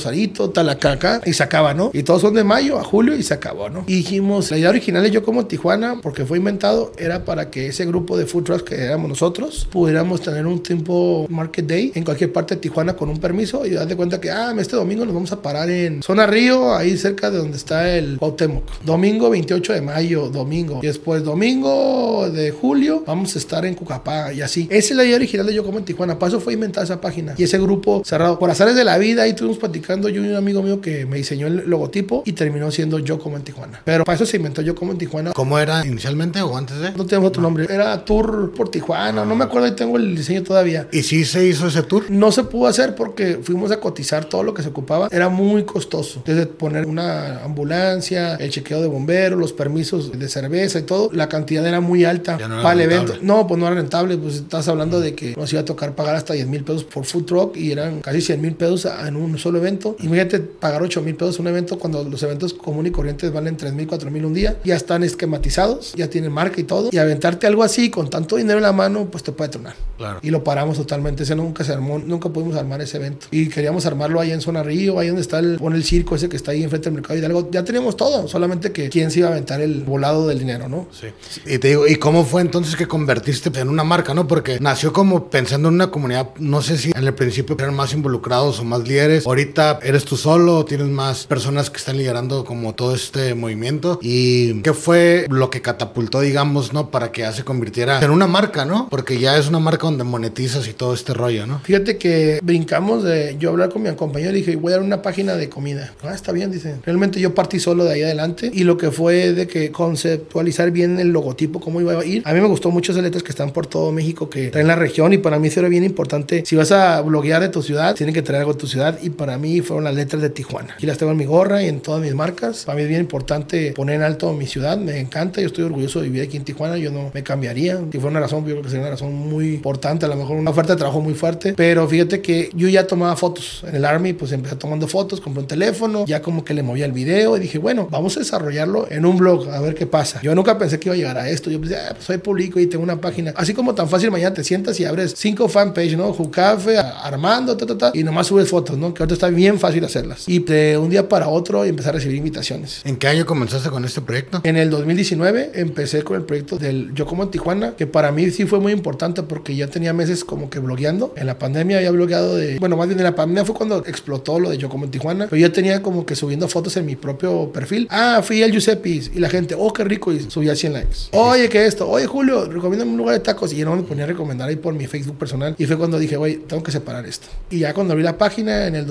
Speaker 3: Acá y se acaba, ¿no? Y todos son de mayo a julio y se acabó, ¿no? Y la idea original de yo como Tijuana, porque fue inventado, era para que ese grupo de food trucks que éramos nosotros pudiéramos tener un tiempo market day en cualquier parte de Tijuana con un permiso y darte cuenta que, ah, este domingo nos vamos a parar en Zona Río, ahí cerca de donde está el Cuauhtémoc. Domingo 28 de mayo, domingo. Y después domingo de julio vamos a estar en Cucapá y así. Esa es la idea original de Yo Como en Tijuana. Para eso fue inventada esa página. Y ese grupo cerrado. Por azares de la vida, ahí estuvimos platicando yo y un amigo mío que me diseñó el logotipo y terminó siendo Yo Como en Tijuana. Pero para eso se inventó Yo Como en Tijuana.
Speaker 2: ¿Cómo era inicialmente o antes de?
Speaker 3: No tenemos otro nombre. Era Tour por Tijuana. No me acuerdo, ahí tengo el diseño todavía.
Speaker 2: ¿Y sí se hizo ese tour?
Speaker 3: No se pudo hacer porque fuimos a cotizar todo lo que se ocupaba. Era muy costoso. Desde poner una ambulancia, el chequeo de bomberos, los permisos de cerveza y todo. La cantidad era muy alta
Speaker 2: Ya no era
Speaker 3: para el evento. No, pues no era rentable. Pues estás hablando de que nos iba a tocar pagar hasta 10 mil pesos por food truck y eran casi 100 mil pesos en un solo evento. Imagínate pagar 8 mil pesos un evento cuando los eventos comunes y corrientes valen 3 mil, 4 mil un día. Ya están esquematizados, ya tienen marca y todo. Y aventarte algo así con tanto dinero en la mano, pues te puede tronar.
Speaker 2: Claro.
Speaker 3: Y lo paramos totalmente. Ese nunca se armó, nunca pudimos armar ese evento. Y queríamos armarlo ahí en Zona Río, ahí donde está el, pone el circo ese que está ahí enfrente del mercado Hidalgo. Ya teníamos todo, solamente que quién se iba a aventar el volado del dinero, ¿no?
Speaker 2: Sí. Y te digo, ¿y cómo fue entonces que convertiste en una marca, no? Porque nació como pensando en una comunidad, no sé si en el principio eran más involucrados o más líderes. Ahorita eres tú solo, tienes más personas que están liderando como todo este movimiento. ¿Y qué fue lo que catapultó, digamos, no? Para que ya se convirtiera en una marca, ¿no? Porque ya es una marca donde monetizas y todo este rollo, ¿no?
Speaker 3: Fíjate que brincamos de yo hablar con mi compañero y dije, voy a dar una página de comida. Ah, está bien, dice. Realmente yo partí solo de ahí adelante y lo que fue de que conceptualizar bien el logotipo, cómo iba a ir. A mí me gustó mucho esas letras que están por todo México, que traen la región y para mí eso era bien importante. Si vas a bloguear de tu ciudad, tienen que traer algo de tu ciudad y para mí fueron las letras de Tijuana. Y las tengo en mi gorra y en todas mis marcas. Para mí es bien importante poner en alto mi ciudad, me encanta, yo estoy orgulloso de vivir aquí en Tijuana, yo no me cambiaría. Si fue una razón, yo creo que sería una razón muy importante, a lo mejor una oferta de trabajo muy fuerte, pero fíjate que yo ya tomaba fotos en el Army, pues empecé tomando fotos, compré un teléfono, ya como que le movía el video y dije, bueno, vamos a desarrollarlo en un blog, a ver qué pasa. Yo nunca pensé que iba a llegar a esto, yo pensé, ah, pues soy público y tengo una página. Así como tan fácil, mañana te sientas y abres cinco fanpage, ¿no? Jucafe, Armando, ta, ta, ta, y nomás subes fotos, ¿no? Que ahorita está bien fácil hacerlas. Y de un día para otro empecé a recibir invitaciones.
Speaker 2: ¿En qué año comenzaste con este proyecto?
Speaker 3: En el 2019 empecé con el proyecto del Yo Como en Tijuana, que para mí sí fue muy importante porque ya tenía meses como que blogueando. En la pandemia había blogueado de, bueno, más bien en la pandemia fue cuando explotó lo de Yo Como en Tijuana, pero ya tenía como que subiendo fotos en mi propio perfil. Ah, fui al Giuseppe's y la gente, oh, qué rico, y subía 100 likes. Oye, ¿qué esto? Oye, Julio, recomiéndame un lugar de tacos. Y yo no me ponía a recomendar ahí por mi Facebook personal. Y fue cuando dije, oye, tengo que separar esto. Y ya cuando abrí la página en el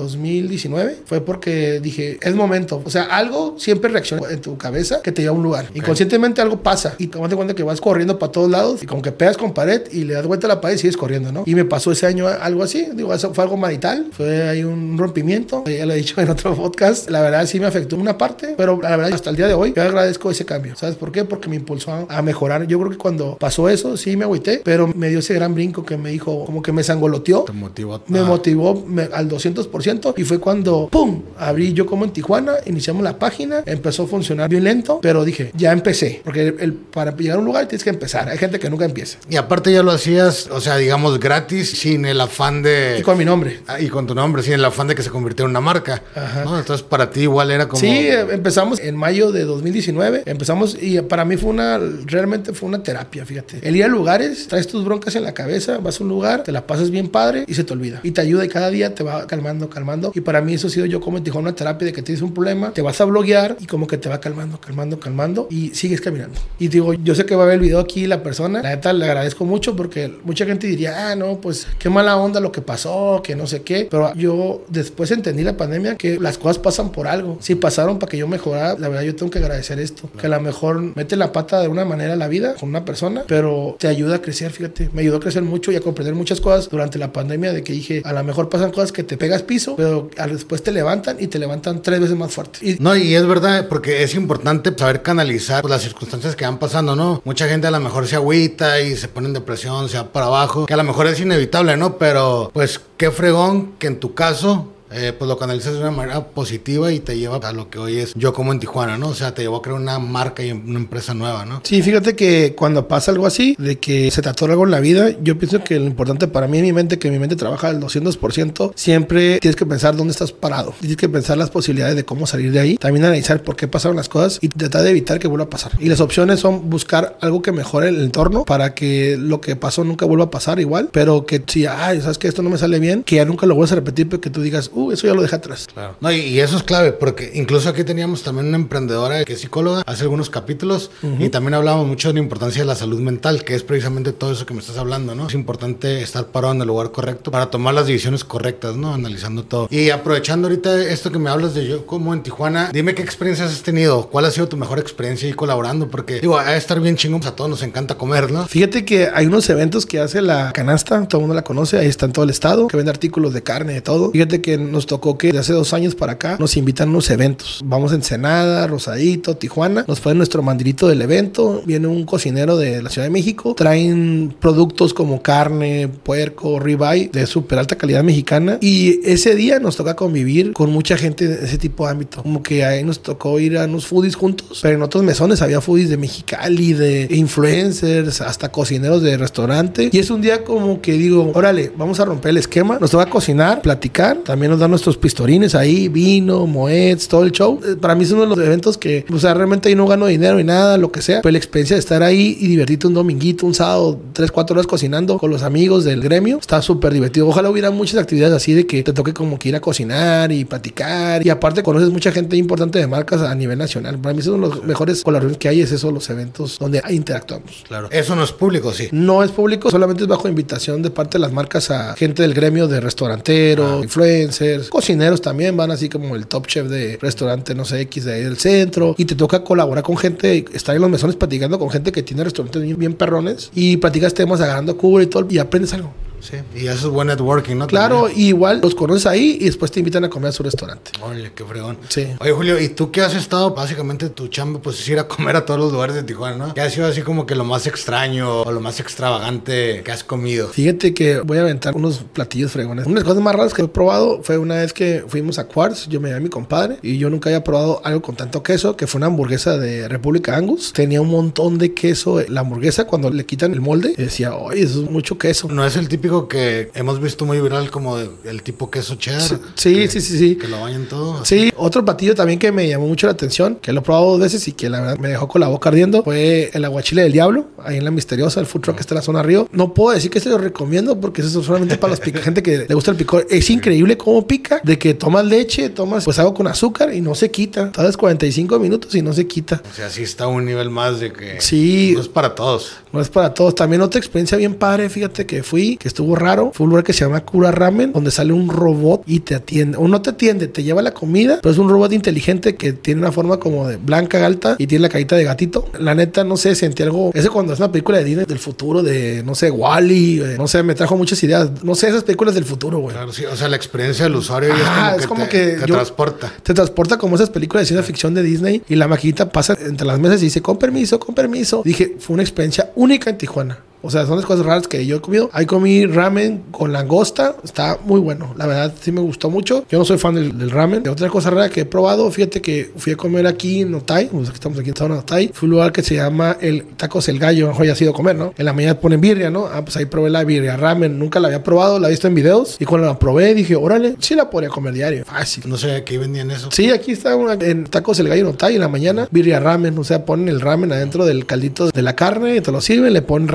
Speaker 3: 2019, fue porque dije, es momento. O sea, algo siempre reacciona en tu cabeza que te lleva a un lugar. Inconscientemente algo pasa y te das cuenta que vas corriendo para todos lados y como que pegas con pared y le das vuelta a la pared y sigues corriendo, ¿no? Y me pasó ese año algo así. Digo, eso fue algo marital. Fue ahí un rompimiento. Ya lo he dicho en otro podcast. La verdad sí me afectó una parte, pero la verdad hasta el día de hoy yo agradezco ese cambio. ¿Sabes por qué? Porque me impulsó a, a mejorar. Yo creo que cuando pasó eso sí me agüité, pero me dio ese gran brinco que me dijo, como que me sangoloteó.
Speaker 2: Te motivó.
Speaker 3: Me motivó me- al 200% y fue cuando, ¡pum! Abrí yo como en Tijuana, iniciamos la página, empezó a funcionar bien lento, pero dije, ya empecé, porque el- el- para llegar a un lugar tienes que empezar. Hay gente que nunca empieza.
Speaker 2: Y aparte ya lo hacías, o sea, digamos, gratis, sin el afán de...
Speaker 3: Y con mi nombre.
Speaker 2: Ah, y con tu nombre, sin el afán de que se convirtiera en una marca.
Speaker 3: Ajá.
Speaker 2: ¿no? Entonces, para ti igual era como...
Speaker 3: Sí, empezamos en mayo de 2019. Empezamos y para mí fue una, realmente fue una terapia, fíjate. El ir a lugares, traes tus broncas en la cabeza, vas a un lugar, te la pasas bien padre y se te olvida. Y te ayuda y cada día te va calmando, calmando. Y para mí eso ha sido yo como en Tijuana terapia de que tienes un problema, te vas a bloguear y como que te va calmando, calmando, calmando y sigues caminando. Y digo, yo sé que va a ver el video aquí la persona. La neta le agradezco mucho porque mucha gente diría, ah, no, pues qué mala onda lo que pasó, que no sé qué. Pero yo después entendí la pandemia que las cosas pasan por algo. Si pasaron para que yo mejorara, la verdad yo tengo que agradecer esto. Que a lo mejor mete la pata de una manera a la vida con una persona, pero te ayuda a crecer, fíjate. Me ayudó a crecer mucho y a comprender muchas cosas durante la pandemia de que dije, a lo mejor pasan cosas que te pegas piso, pero después te levantan y te levantan tres veces más fuerte.
Speaker 2: No, y es verdad, porque es importante saber canalizar las circunstancias que van pasando, ¿no? Mucha gente a lo mejor se agüita y se pone en depresión, se va para abajo, que a lo mejor es inevitable, ¿no? Pero, pues, qué fregón que en tu caso, eh, pues lo canalizas de una manera positiva y te lleva a lo que hoy es yo como en Tijuana, ¿no? O sea, te llevó a crear una marca y una empresa nueva, ¿no?
Speaker 3: Sí, fíjate que cuando pasa algo así, de que se te atora algo en la vida, yo pienso que lo importante para mí en mi mente, que mi mente trabaja al 200%, siempre tienes que pensar dónde estás parado. Tienes que pensar las posibilidades de cómo salir de ahí. También analizar por qué pasaron las cosas y tratar de evitar que vuelva a pasar. Y las opciones son buscar algo que mejore el entorno para que lo que pasó nunca vuelva a pasar igual, pero que si, ay, sabes que esto no me sale bien, que ya nunca lo vuelvas a repetir, pero que tú digas, uh, eso ya lo dejé atrás.
Speaker 2: Claro. No, y, y eso es clave, porque incluso aquí teníamos también una emprendedora que es psicóloga, hace algunos capítulos, y también hablábamos mucho de la importancia de la salud mental, que es precisamente todo eso que me estás hablando, ¿no? Es importante estar parado en el lugar correcto para tomar las decisiones correctas, ¿no? Analizando todo. Y aprovechando ahorita esto que me hablas de yo como en Tijuana, dime qué experiencias has tenido, cuál ha sido tu mejor experiencia ahí colaborando, porque digo, a estar bien chingón, pues a todos nos encanta comer, ¿no?
Speaker 3: Fíjate que hay unos eventos que hace la canasta, todo el mundo la conoce, ahí está en todo el estado, que vende artículos de carne, de todo. Fíjate que nos tocó que de hace dos años para acá nos invitan a unos eventos. Vamos a Ensenada, Rosadito, Tijuana. Nos ponen nuestro mandirito del evento. Viene un cocinero de la Ciudad de México. Traen productos como carne, puerco, ribeye de súper alta calidad mexicana. Y ese día nos toca convivir con mucha gente de ese tipo de ámbito. Como que ahí nos tocó ir a unos foodies juntos. Pero en otros mesones había foodies de Mexicali, de influencers, hasta cocineros de restaurante. Y es un día como que digo, órale, vamos a romper el esquema. Nos toca cocinar, platicar. También nos dan nuestros pistorines ahí, vino, moeds, todo el show. Eh, Para mí es uno de los eventos que, o sea, realmente ahí no gano dinero ni nada, lo que sea. Pero la experiencia de estar ahí y divertirte un dominguito, un sábado, tres, cuatro horas cocinando con los amigos del gremio, está súper divertido. Ojalá hubiera muchas actividades así de que te toque como que ir a cocinar y platicar. Y aparte conoces mucha gente importante de marcas a nivel nacional. Para mí es uno de los mejores colaboraciones que hay, es eso, los eventos donde interactuamos.
Speaker 2: Claro. Eso no es público, sí.
Speaker 3: No es público, solamente es bajo invitación de parte de las marcas a gente del gremio de restaurantero, influencers, cocineros también van así como el top chef de restaurante, no sé, X de ahí del centro. Y te toca colaborar con gente, estar en los mesones platicando con gente que tiene restaurantes bien, bien perrones y platicas temas agarrando cubo y todo y aprendes algo.
Speaker 2: Sí. Y eso es buen networking, ¿no?
Speaker 3: Claro, y igual los conoces ahí y después te invitan a comer a su restaurante.
Speaker 2: Oye, qué fregón.
Speaker 3: Sí.
Speaker 2: Oye, Julio, ¿y tú qué has estado? Básicamente tu chamba, pues es ir a comer a todos los lugares de Tijuana, ¿no? ¿Qué ha sido así como que lo más extraño o lo más extravagante que has comido?
Speaker 3: Fíjate que voy a aventar unos platillos fregones. Una de las cosas más raras que he probado fue una vez que fuimos a Quartz, yo me llevé a mi compadre y yo nunca había probado algo con tanto queso, que fue una hamburguesa de República Angus. Tenía un montón de queso. La hamburguesa, cuando le quitan el molde, decía, oye, eso es mucho queso.
Speaker 2: No es el típico que hemos visto muy viral como el tipo queso cheddar.
Speaker 3: Sí,
Speaker 2: que-
Speaker 3: sí, sí, sí.
Speaker 2: Que lo bañan todo.
Speaker 3: Sí, otro platillo también que me llamó mucho la atención, que lo he probado dos veces y que la verdad me dejó con la boca ardiendo, fue el aguachile del diablo, ahí en la misteriosa, el food truck que está en la zona río. No puedo decir que se lo recomiendo porque eso es solamente para los pica- gente que le gusta el picor. Es increíble cómo pica, de que tomas leche, tomas pues algo con azúcar y no se quita. Tardas 45 minutos y no se quita.
Speaker 2: O sea, sí está un nivel más de que
Speaker 3: Sí.
Speaker 2: no es para todos.
Speaker 3: No es para todos. También otra experiencia bien padre, fíjate que fui, que estuvo raro. Fue un lugar que se llama Cura Ramen, donde sale un robot y te atiende. O no te atiende, te lleva la comida, pero es un robot inteligente que tiene una forma como de blanca, alta y tiene la carita de gatito. La neta, no sé, sentí algo. Ese cuando es una película de Disney del futuro, de no sé, Wally, no sé, me trajo muchas ideas. No sé, esas películas del futuro, güey.
Speaker 2: Claro, sí. O sea, la experiencia del usuario
Speaker 3: Ajá,
Speaker 2: es
Speaker 3: es
Speaker 2: como
Speaker 3: como
Speaker 2: que,
Speaker 3: que
Speaker 2: te, te
Speaker 3: yo-
Speaker 2: transporta.
Speaker 3: Te transporta como esas películas de ciencia ficción de Disney y la maquinita pasa entre las mesas y dice, con permiso, con permiso. Dije, fue una experiencia única en Tijuana. O sea, son las cosas raras que yo he comido. Ahí comí ramen con langosta. Está muy bueno. La verdad, sí me gustó mucho. Yo no soy fan del, del ramen. Otra cosa rara que he probado, fíjate que fui a comer aquí en Otay. Pues aquí estamos aquí en zona de Otay. Fue un lugar que se llama el Tacos El Gallo. Mejor ya has ido a comer, ¿no? En la mañana ponen birria, ¿no? Ah, pues ahí probé la birria ramen. Nunca la había probado. La he visto en videos. Y cuando la probé, dije, órale, sí la podría comer diario. Fácil.
Speaker 2: No sé, aquí vendían eso.
Speaker 3: Sí, aquí está una, en tacos el gallo no en la mañana, birria ramen, o sea, ponen el ramen adentro del caldito de la carne, y te lo sirven, le ponen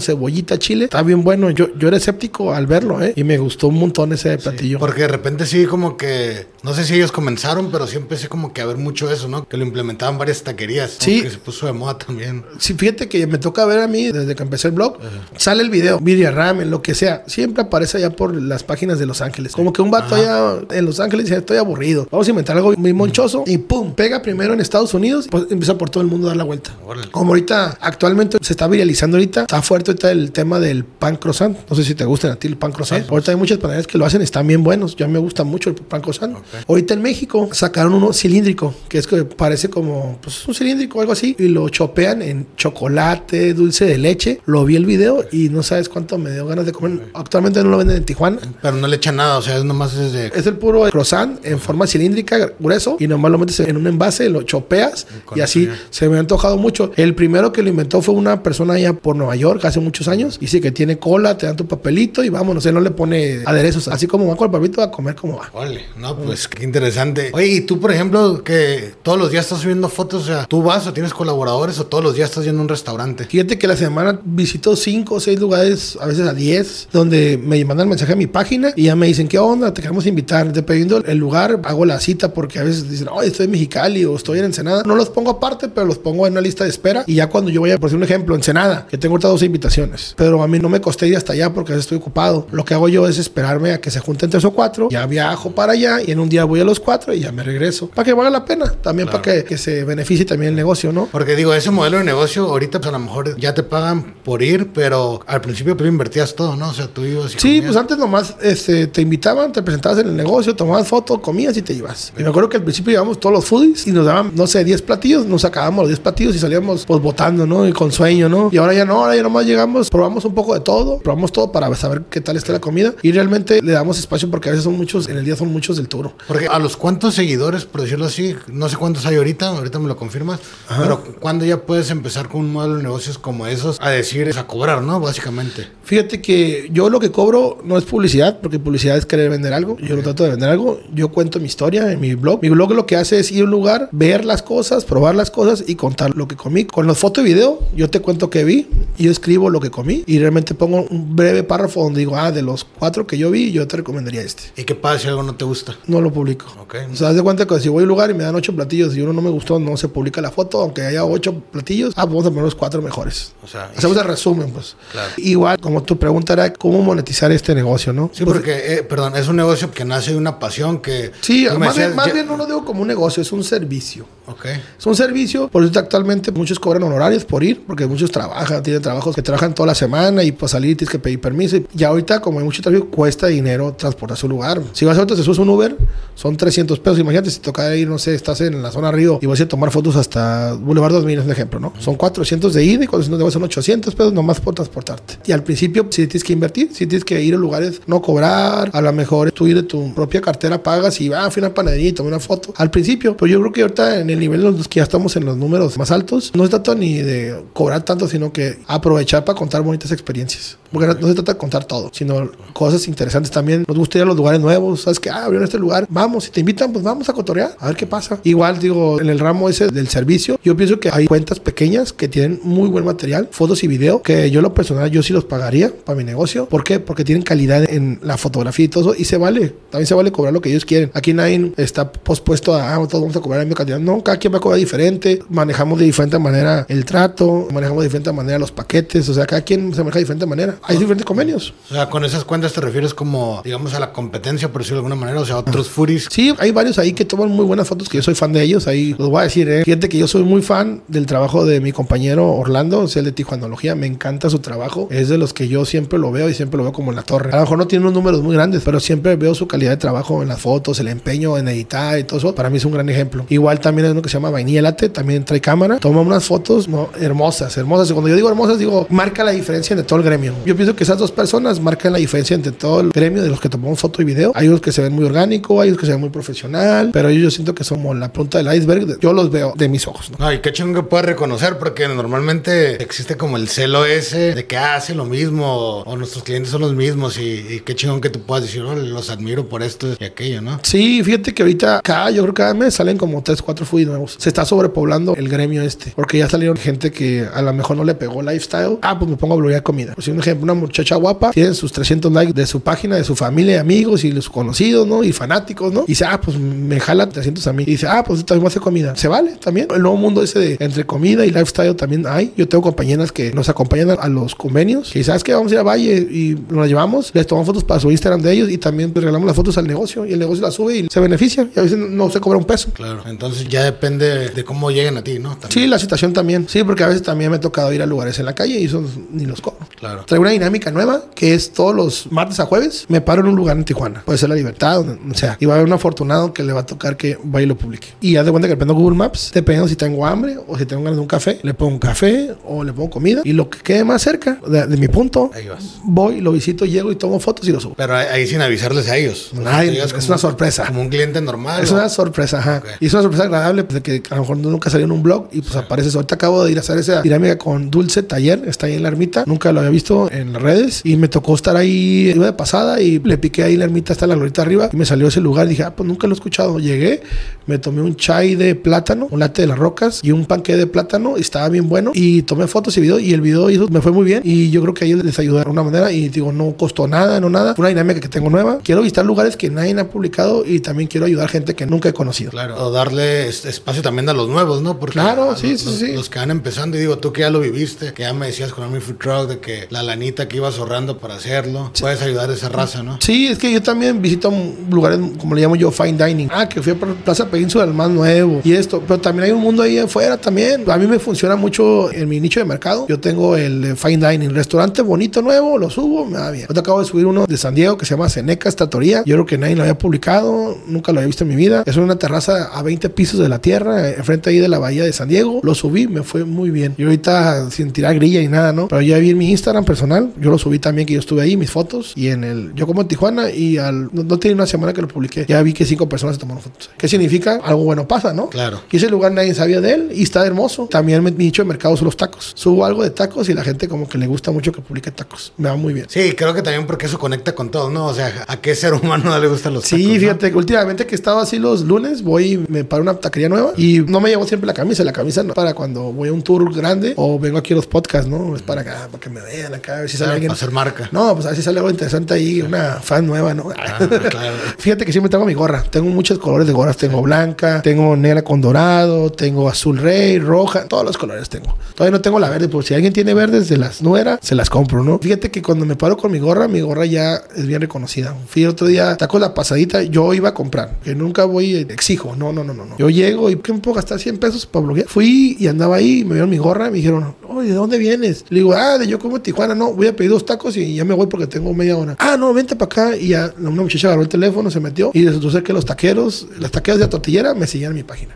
Speaker 3: cebollita, chile. Está bien bueno. Yo, yo era escéptico al verlo, ¿eh? Y me gustó un montón ese platillo.
Speaker 2: Porque de repente sí, como que, no sé si ellos comenzaron, pero sí empecé como que a ver mucho eso, ¿no? Que lo implementaban varias taquerías.
Speaker 3: Sí.
Speaker 2: Que se puso de moda también.
Speaker 3: Sí, fíjate que me toca ver a mí desde que empecé el blog. Sale el video, birria ramen, lo que sea. Siempre aparece allá por las páginas de Los Ángeles. Como que un vato allá en Los Ángeles dice, estoy aburrido. Vamos a inventar algo muy monchoso. Y pum, pega primero en Estados Unidos. Pues empieza por todo el mundo a dar la vuelta.
Speaker 2: Órale.
Speaker 3: Como ahorita, actualmente se está viralizando ahorita. Está fuerte ahorita el tema del pan croissant. No sé si te gustan a ti el pan croissant.
Speaker 2: Sí.
Speaker 3: Ahorita hay muchas panaderías que lo hacen, están bien buenos. Ya me gusta mucho el pan croissant. Ahorita en México sacaron uno cilíndrico, que es que parece como pues, un cilíndrico o algo así. Y lo chopean en chocolate, dulce de leche. Lo vi el video y no sabes cuánto me dio ganas de comer. Actualmente no lo venden en Tijuana.
Speaker 2: Pero no le echan nada, o sea, es nomás es de...
Speaker 3: Es el puro croissant en forma cilíndrica, grueso, y nomás lo metes en un envase, lo chopeas y así se me ha antojado mucho. El primero que lo inventó fue una persona allá por Nueva York hace muchos años. Dice que tiene cola, te dan tu papelito y vámonos. Él no le pone aderezos. Así como va con el papelito a comer como va.
Speaker 2: Órale, no, pues qué interesante. Oye, y tú, por ejemplo, que todos los días estás subiendo fotos, o sea, tú vas o tienes colaboradores o todos los días estás yendo a un restaurante.
Speaker 3: Fíjate que la semana visito cinco o seis lugares, a veces a 10, donde me mandan mensaje a mi página y ya me dicen, ¿qué onda? Te queremos invitar. Dependiendo el lugar, hago la cita porque a veces dicen, oh, estoy en Mexicali o estoy en Ensenada. No los pongo aparte, pero los pongo en una lista de espera. Y ya cuando yo voy a, por un ejemplo, Ensenada, que tengo ahorita dos invitaciones. Pero a mí no me costé ir hasta allá porque estoy ocupado. Lo que hago yo es esperarme a que se junten tres o cuatro, ya viajo para allá y en un día voy a los cuatro y ya me regreso. Para que valga la pena, también para que, que se beneficie también el negocio, ¿no?
Speaker 2: Porque digo, ese modelo de negocio, ahorita pues a lo mejor ya te pagan por ir, pero al principio tú invertías todo, ¿no? O sea, tú ibas y
Speaker 3: Sí,
Speaker 2: comías.
Speaker 3: pues antes nomás este, te invitaban, te presentabas en el negocio, tomabas fotos, comías y te ibas. Y me acuerdo que al principio llevábamos todos los foodies y nos daban, no sé, 10 platillos, nos sacábamos los 10 platillos y salíamos pues votando, ¿no? Y con sueño, ¿no? Y ahora ya no, ahora ya llegamos, probamos un poco de todo, probamos todo para saber qué tal está la comida y realmente le damos espacio porque a veces son muchos, en el día son muchos del turo.
Speaker 2: Porque a los cuantos seguidores, por decirlo así, no sé cuántos hay ahorita, ahorita me lo confirmas, pero cuando ya puedes empezar con un modelo de negocios como esos a decir, a cobrar, ¿no? Básicamente.
Speaker 3: Fíjate que yo lo que cobro no es publicidad, porque publicidad es querer vender algo. Yo no trato de vender algo. Yo cuento mi historia en mi blog. Mi blog lo que hace es ir a un lugar, ver las cosas, probar las cosas y contar lo que comí. Con los fotos y video, yo te cuento qué vi, y yo escribo lo que comí y realmente pongo un breve párrafo donde digo, ah, de los cuatro que yo vi, yo te recomendaría este.
Speaker 2: ¿Y qué pasa si algo no te gusta?
Speaker 3: No lo publico.
Speaker 2: Ok.
Speaker 3: O sea, haz de cuenta que si voy a un lugar y me dan ocho platillos y uno no me gustó, no se publica la foto, aunque haya ocho platillos, ah, pues vamos a poner los cuatro mejores.
Speaker 2: O sea,
Speaker 3: Hacemos el resumen, pues.
Speaker 2: Claro.
Speaker 3: Igual, como tu pregunta era, ¿cómo monetizar este negocio, no?
Speaker 2: Sí, porque, eh, perdón, es un negocio que nace de una pasión que...
Speaker 3: Sí, más, bien,
Speaker 2: decías,
Speaker 3: más
Speaker 2: ya-
Speaker 3: bien no lo digo como un negocio, es un servicio.
Speaker 2: Ok.
Speaker 3: Es un servicio, por eso actualmente muchos cobran honorarios por ir, porque muchos trabajan, tienen trabajos que trabajan toda la semana y pues salir tienes que pedir permiso. Y ya ahorita, como hay mucho tráfico, cuesta dinero transportar su lugar. Si vas ahorita, te subes un Uber, son 300 pesos. Imagínate si toca ir, no sé, estás en la zona Río y vas a ir a tomar fotos hasta Boulevard 2000, es un ejemplo, ¿no? Son 400 de ida y 400 de vuelta, son 800 pesos nomás por transportarte. Y al principio, si tienes que invertir, si tienes que ir a lugares, no cobrar, a lo mejor tú ir de tu propia cartera pagas y va, fui a una panadería y tomé una foto. Al principio, pero yo creo que ahorita en el nivel en los que ya estamos en los números más altos, no se trata ni de cobrar tanto, sino que aprovechar para contar bonitas experiencias. Porque no, se trata de contar todo, sino cosas interesantes también. Nos gusta ir a los lugares nuevos, ¿sabes qué? Ah, abrieron este lugar, vamos, si te invitan, pues vamos a cotorear, a ver qué pasa. Igual, digo, en el ramo ese del servicio, yo pienso que hay cuentas pequeñas que tienen muy buen material, fotos y video, que yo lo personal, yo sí los pagaría para mi negocio. ¿Por qué? Porque tienen calidad en la fotografía y todo eso, y se vale. También se vale cobrar lo que ellos quieren. Aquí nadie está pospuesto a, ah, todos vamos a cobrar la misma cantidad. No, cada quien va a cobrar diferente. Manejamos de diferente manera el trato, manejamos de diferente manera los paquetes. O sea, cada quien se maneja de diferente manera. Hay diferentes convenios.
Speaker 2: O sea, con esas cuentas te refieres como, digamos, a la competencia, por decirlo de alguna manera, o sea, otros furis.
Speaker 3: Sí, hay varios ahí que toman muy buenas fotos, que yo soy fan de ellos. Ahí los voy a decir, ¿eh? Fíjate que yo soy muy fan del trabajo de mi compañero Orlando, o sea, el de Tijuanología. Me encanta su trabajo. Es de los que yo siempre lo veo y siempre lo veo como en la torre. A lo mejor no tiene unos números muy grandes, pero siempre veo su calidad de trabajo en las fotos, el empeño en editar y todo eso. Para mí es un gran ejemplo. Igual también uno que se llama Vainilla Latte, también trae cámara. Toma unas fotos no, hermosas, hermosas. Y cuando yo digo hermosas, digo, marca la diferencia entre todo el gremio. Yo pienso que esas dos personas marcan la diferencia entre todo el gremio de los que tomamos foto y video. Hay unos que se ven muy orgánico, hay unos que se ven muy profesional, pero ellos yo siento que como la punta del iceberg. Yo los veo de mis ojos. ¿no?
Speaker 2: No, y qué chingón que puedes reconocer, porque normalmente existe como el celo ese de que hace lo mismo, o nuestros clientes son los mismos, y, y qué chingón que tú puedas decir, "Oh, los admiro por esto y aquello, ¿no?
Speaker 3: Sí, fíjate que ahorita cada, yo creo que cada mes salen como 3, 4 foodies nuevos. Se está sobrepoblando el gremio este, porque ya salieron gente que a lo mejor no le pegó lifestyle. Ah, pues me pongo a bloguear comida. Pues, un ejemplo, una muchacha guapa tiene sus 300 likes de su página, de su familia, amigos y los conocidos, ¿no? Y fanáticos, ¿no? Y dice, ah, pues me jala 300 a mí. Y dice, ah, pues también voy a hacer comida. Se vale también. El nuevo mundo ese de entre comida y lifestyle también hay. Yo tengo compañeras que nos acompañan a, los convenios. Y sabes que vamos a ir a Valle y nos la llevamos, les tomamos fotos para su Instagram de ellos y también regalamos las fotos al negocio y el negocio las sube y se beneficia. Y a veces no se cobra un peso.
Speaker 2: Claro. Entonces ya depende de cómo lleguen a ti, ¿no? También.
Speaker 3: Sí, la situación también. Sí, porque a veces también me ha tocado ir a lugares en la calle y eso ni los cobro.
Speaker 2: Claro.
Speaker 3: Traigo una dinámica nueva que es todos los martes a jueves me paro en un lugar en Tijuana. Puede ser La Libertad, o sea, y va a haber un afortunado que le va a tocar que vaya y lo publique. Y haz de cuenta que depende de Google Maps, dependiendo si tengo hambre o si tengo ganas de un café, le pongo un café o le pongo comida y lo que quede más cerca de, de mi punto,
Speaker 2: Ahí vas.
Speaker 3: voy, lo visito, llego y tomo fotos y lo subo.
Speaker 2: Pero ahí, sin avisarles a ellos. O sea,
Speaker 3: Nadie, es
Speaker 2: como
Speaker 3: una
Speaker 2: un-
Speaker 3: sorpresa.
Speaker 2: Como un cliente normal.
Speaker 3: Es
Speaker 2: ¿o?
Speaker 3: una sorpresa, ajá. Y es una sorpresa agradable, pues, de que a lo mejor nunca salió en un blog y pues apareces. Ahorita acabo de ir a hacer esa dinámica con Dulce Taller, está ahí en la ermita. Nunca lo había visto. en las redes y me tocó estar ahí, iba de pasada y le piqué ahí la ermita hasta la glorita arriba y me salió ese lugar. Dije, ah, pues nunca lo he escuchado. Llegué, me tomé un chai de plátano, un latte de las rocas y un panque de plátano y estaba bien bueno. Y tomé fotos y video y el video hizo, me fue muy bien. Y yo creo que ahí les ayudó de alguna manera y digo, no costó nada, no nada. Una dinámica que tengo nueva. Quiero visitar lugares que nadie ha publicado y también quiero ayudar a gente que nunca he conocido.
Speaker 2: Claro, o darle espacio también a los nuevos, ¿no?
Speaker 3: Porque claro, sí,
Speaker 2: los,
Speaker 3: sí, sí.
Speaker 2: Los que van empezando, y digo, tú que ya lo viviste, que ya me decías con Army Food Truck de que la lanita que ibas ahorrando para hacerlo, puedes ayudar a esa raza, ¿no?
Speaker 3: Sí, es que yo también visito lugares, como le llamo yo, fine dining. Ah, que fui a Plaza Península, el más nuevo y esto, pero también hay un mundo ahí afuera también. A mí me funciona mucho en mi nicho de mercado. Yo tengo el fine dining, restaurante bonito nuevo, lo subo, me va bien. Yo te acabo de subir uno de San Diego que se llama Seneca Estatoría. Yo creo que nadie lo había publicado, nunca lo había visto en mi vida. Es una terraza a 20 pisos de la tierra, enfrente ahí de la bahía de San Diego. Lo subí, me fue muy bien. Y ahorita sin tirar grilla y nada, ¿no? Pero ya vi en mi Instagram personal, yo lo subí también que yo estuve ahí, mis fotos, y en el, yo como en Tijuana, y al, no, tiene una semana que lo publiqué, ya vi que cinco personas se tomaron fotos. ¿Qué significa? Algo bueno pasa, ¿no?
Speaker 2: Claro.
Speaker 3: Y ese lugar nadie sabía de él y está hermoso. También mi nicho de mercado son los tacos. Subo algo de tacos y la gente como que le gusta mucho que publique tacos. Me va muy bien.
Speaker 2: Sí, creo que también porque eso conecta con todo, ¿no? O sea, ¿a qué ser humano no le gustan los tacos?
Speaker 3: Sí, fíjate, que últimamente que estaba así los lunes, voy y me paro una taquería nueva y no me llevo siempre la camisa. La camisa no para cuando voy a un tour grande o vengo aquí a los podcasts, ¿no? Es para acá, para que me vean acá, a ver si sale alguien.
Speaker 2: Para hacer marca.
Speaker 3: No, pues a ver si sale algo interesante ahí, una fan nueva, ¿no?
Speaker 2: Ah, claro.
Speaker 3: Fíjate que siempre tengo mi gorra. Tengo muchos colores de gorras. Tengo blanca, tengo negra con dorado, tengo azul rey, roja, todos los colores tengo. Todavía no tengo la verde, por si alguien tiene verdes de las nueras, se las compro, ¿no? Fíjate que cuando me paro con mi gorra, mi gorra ya es bien reconocida. Fui el otro día, taco la pasadita, yo iba a comprar, que nunca voy, exijo, no, no, no, no. no. Yo llego y ¿qué me puedo gastar 100 pesos para bloquear? Fui y andaba ahí, me vieron mi gorra, me dijeron, oye, ¿de dónde vienes? Le digo, ah, de yo como Tijuana, no, voy a pedir dos tacos y ya me voy porque tengo media hora. Ah, no, vente para acá. Y ya una muchacha agarró el teléfono, se metió y resultó que los taqueros, las taqueras de la tortillera me seguían en mi página.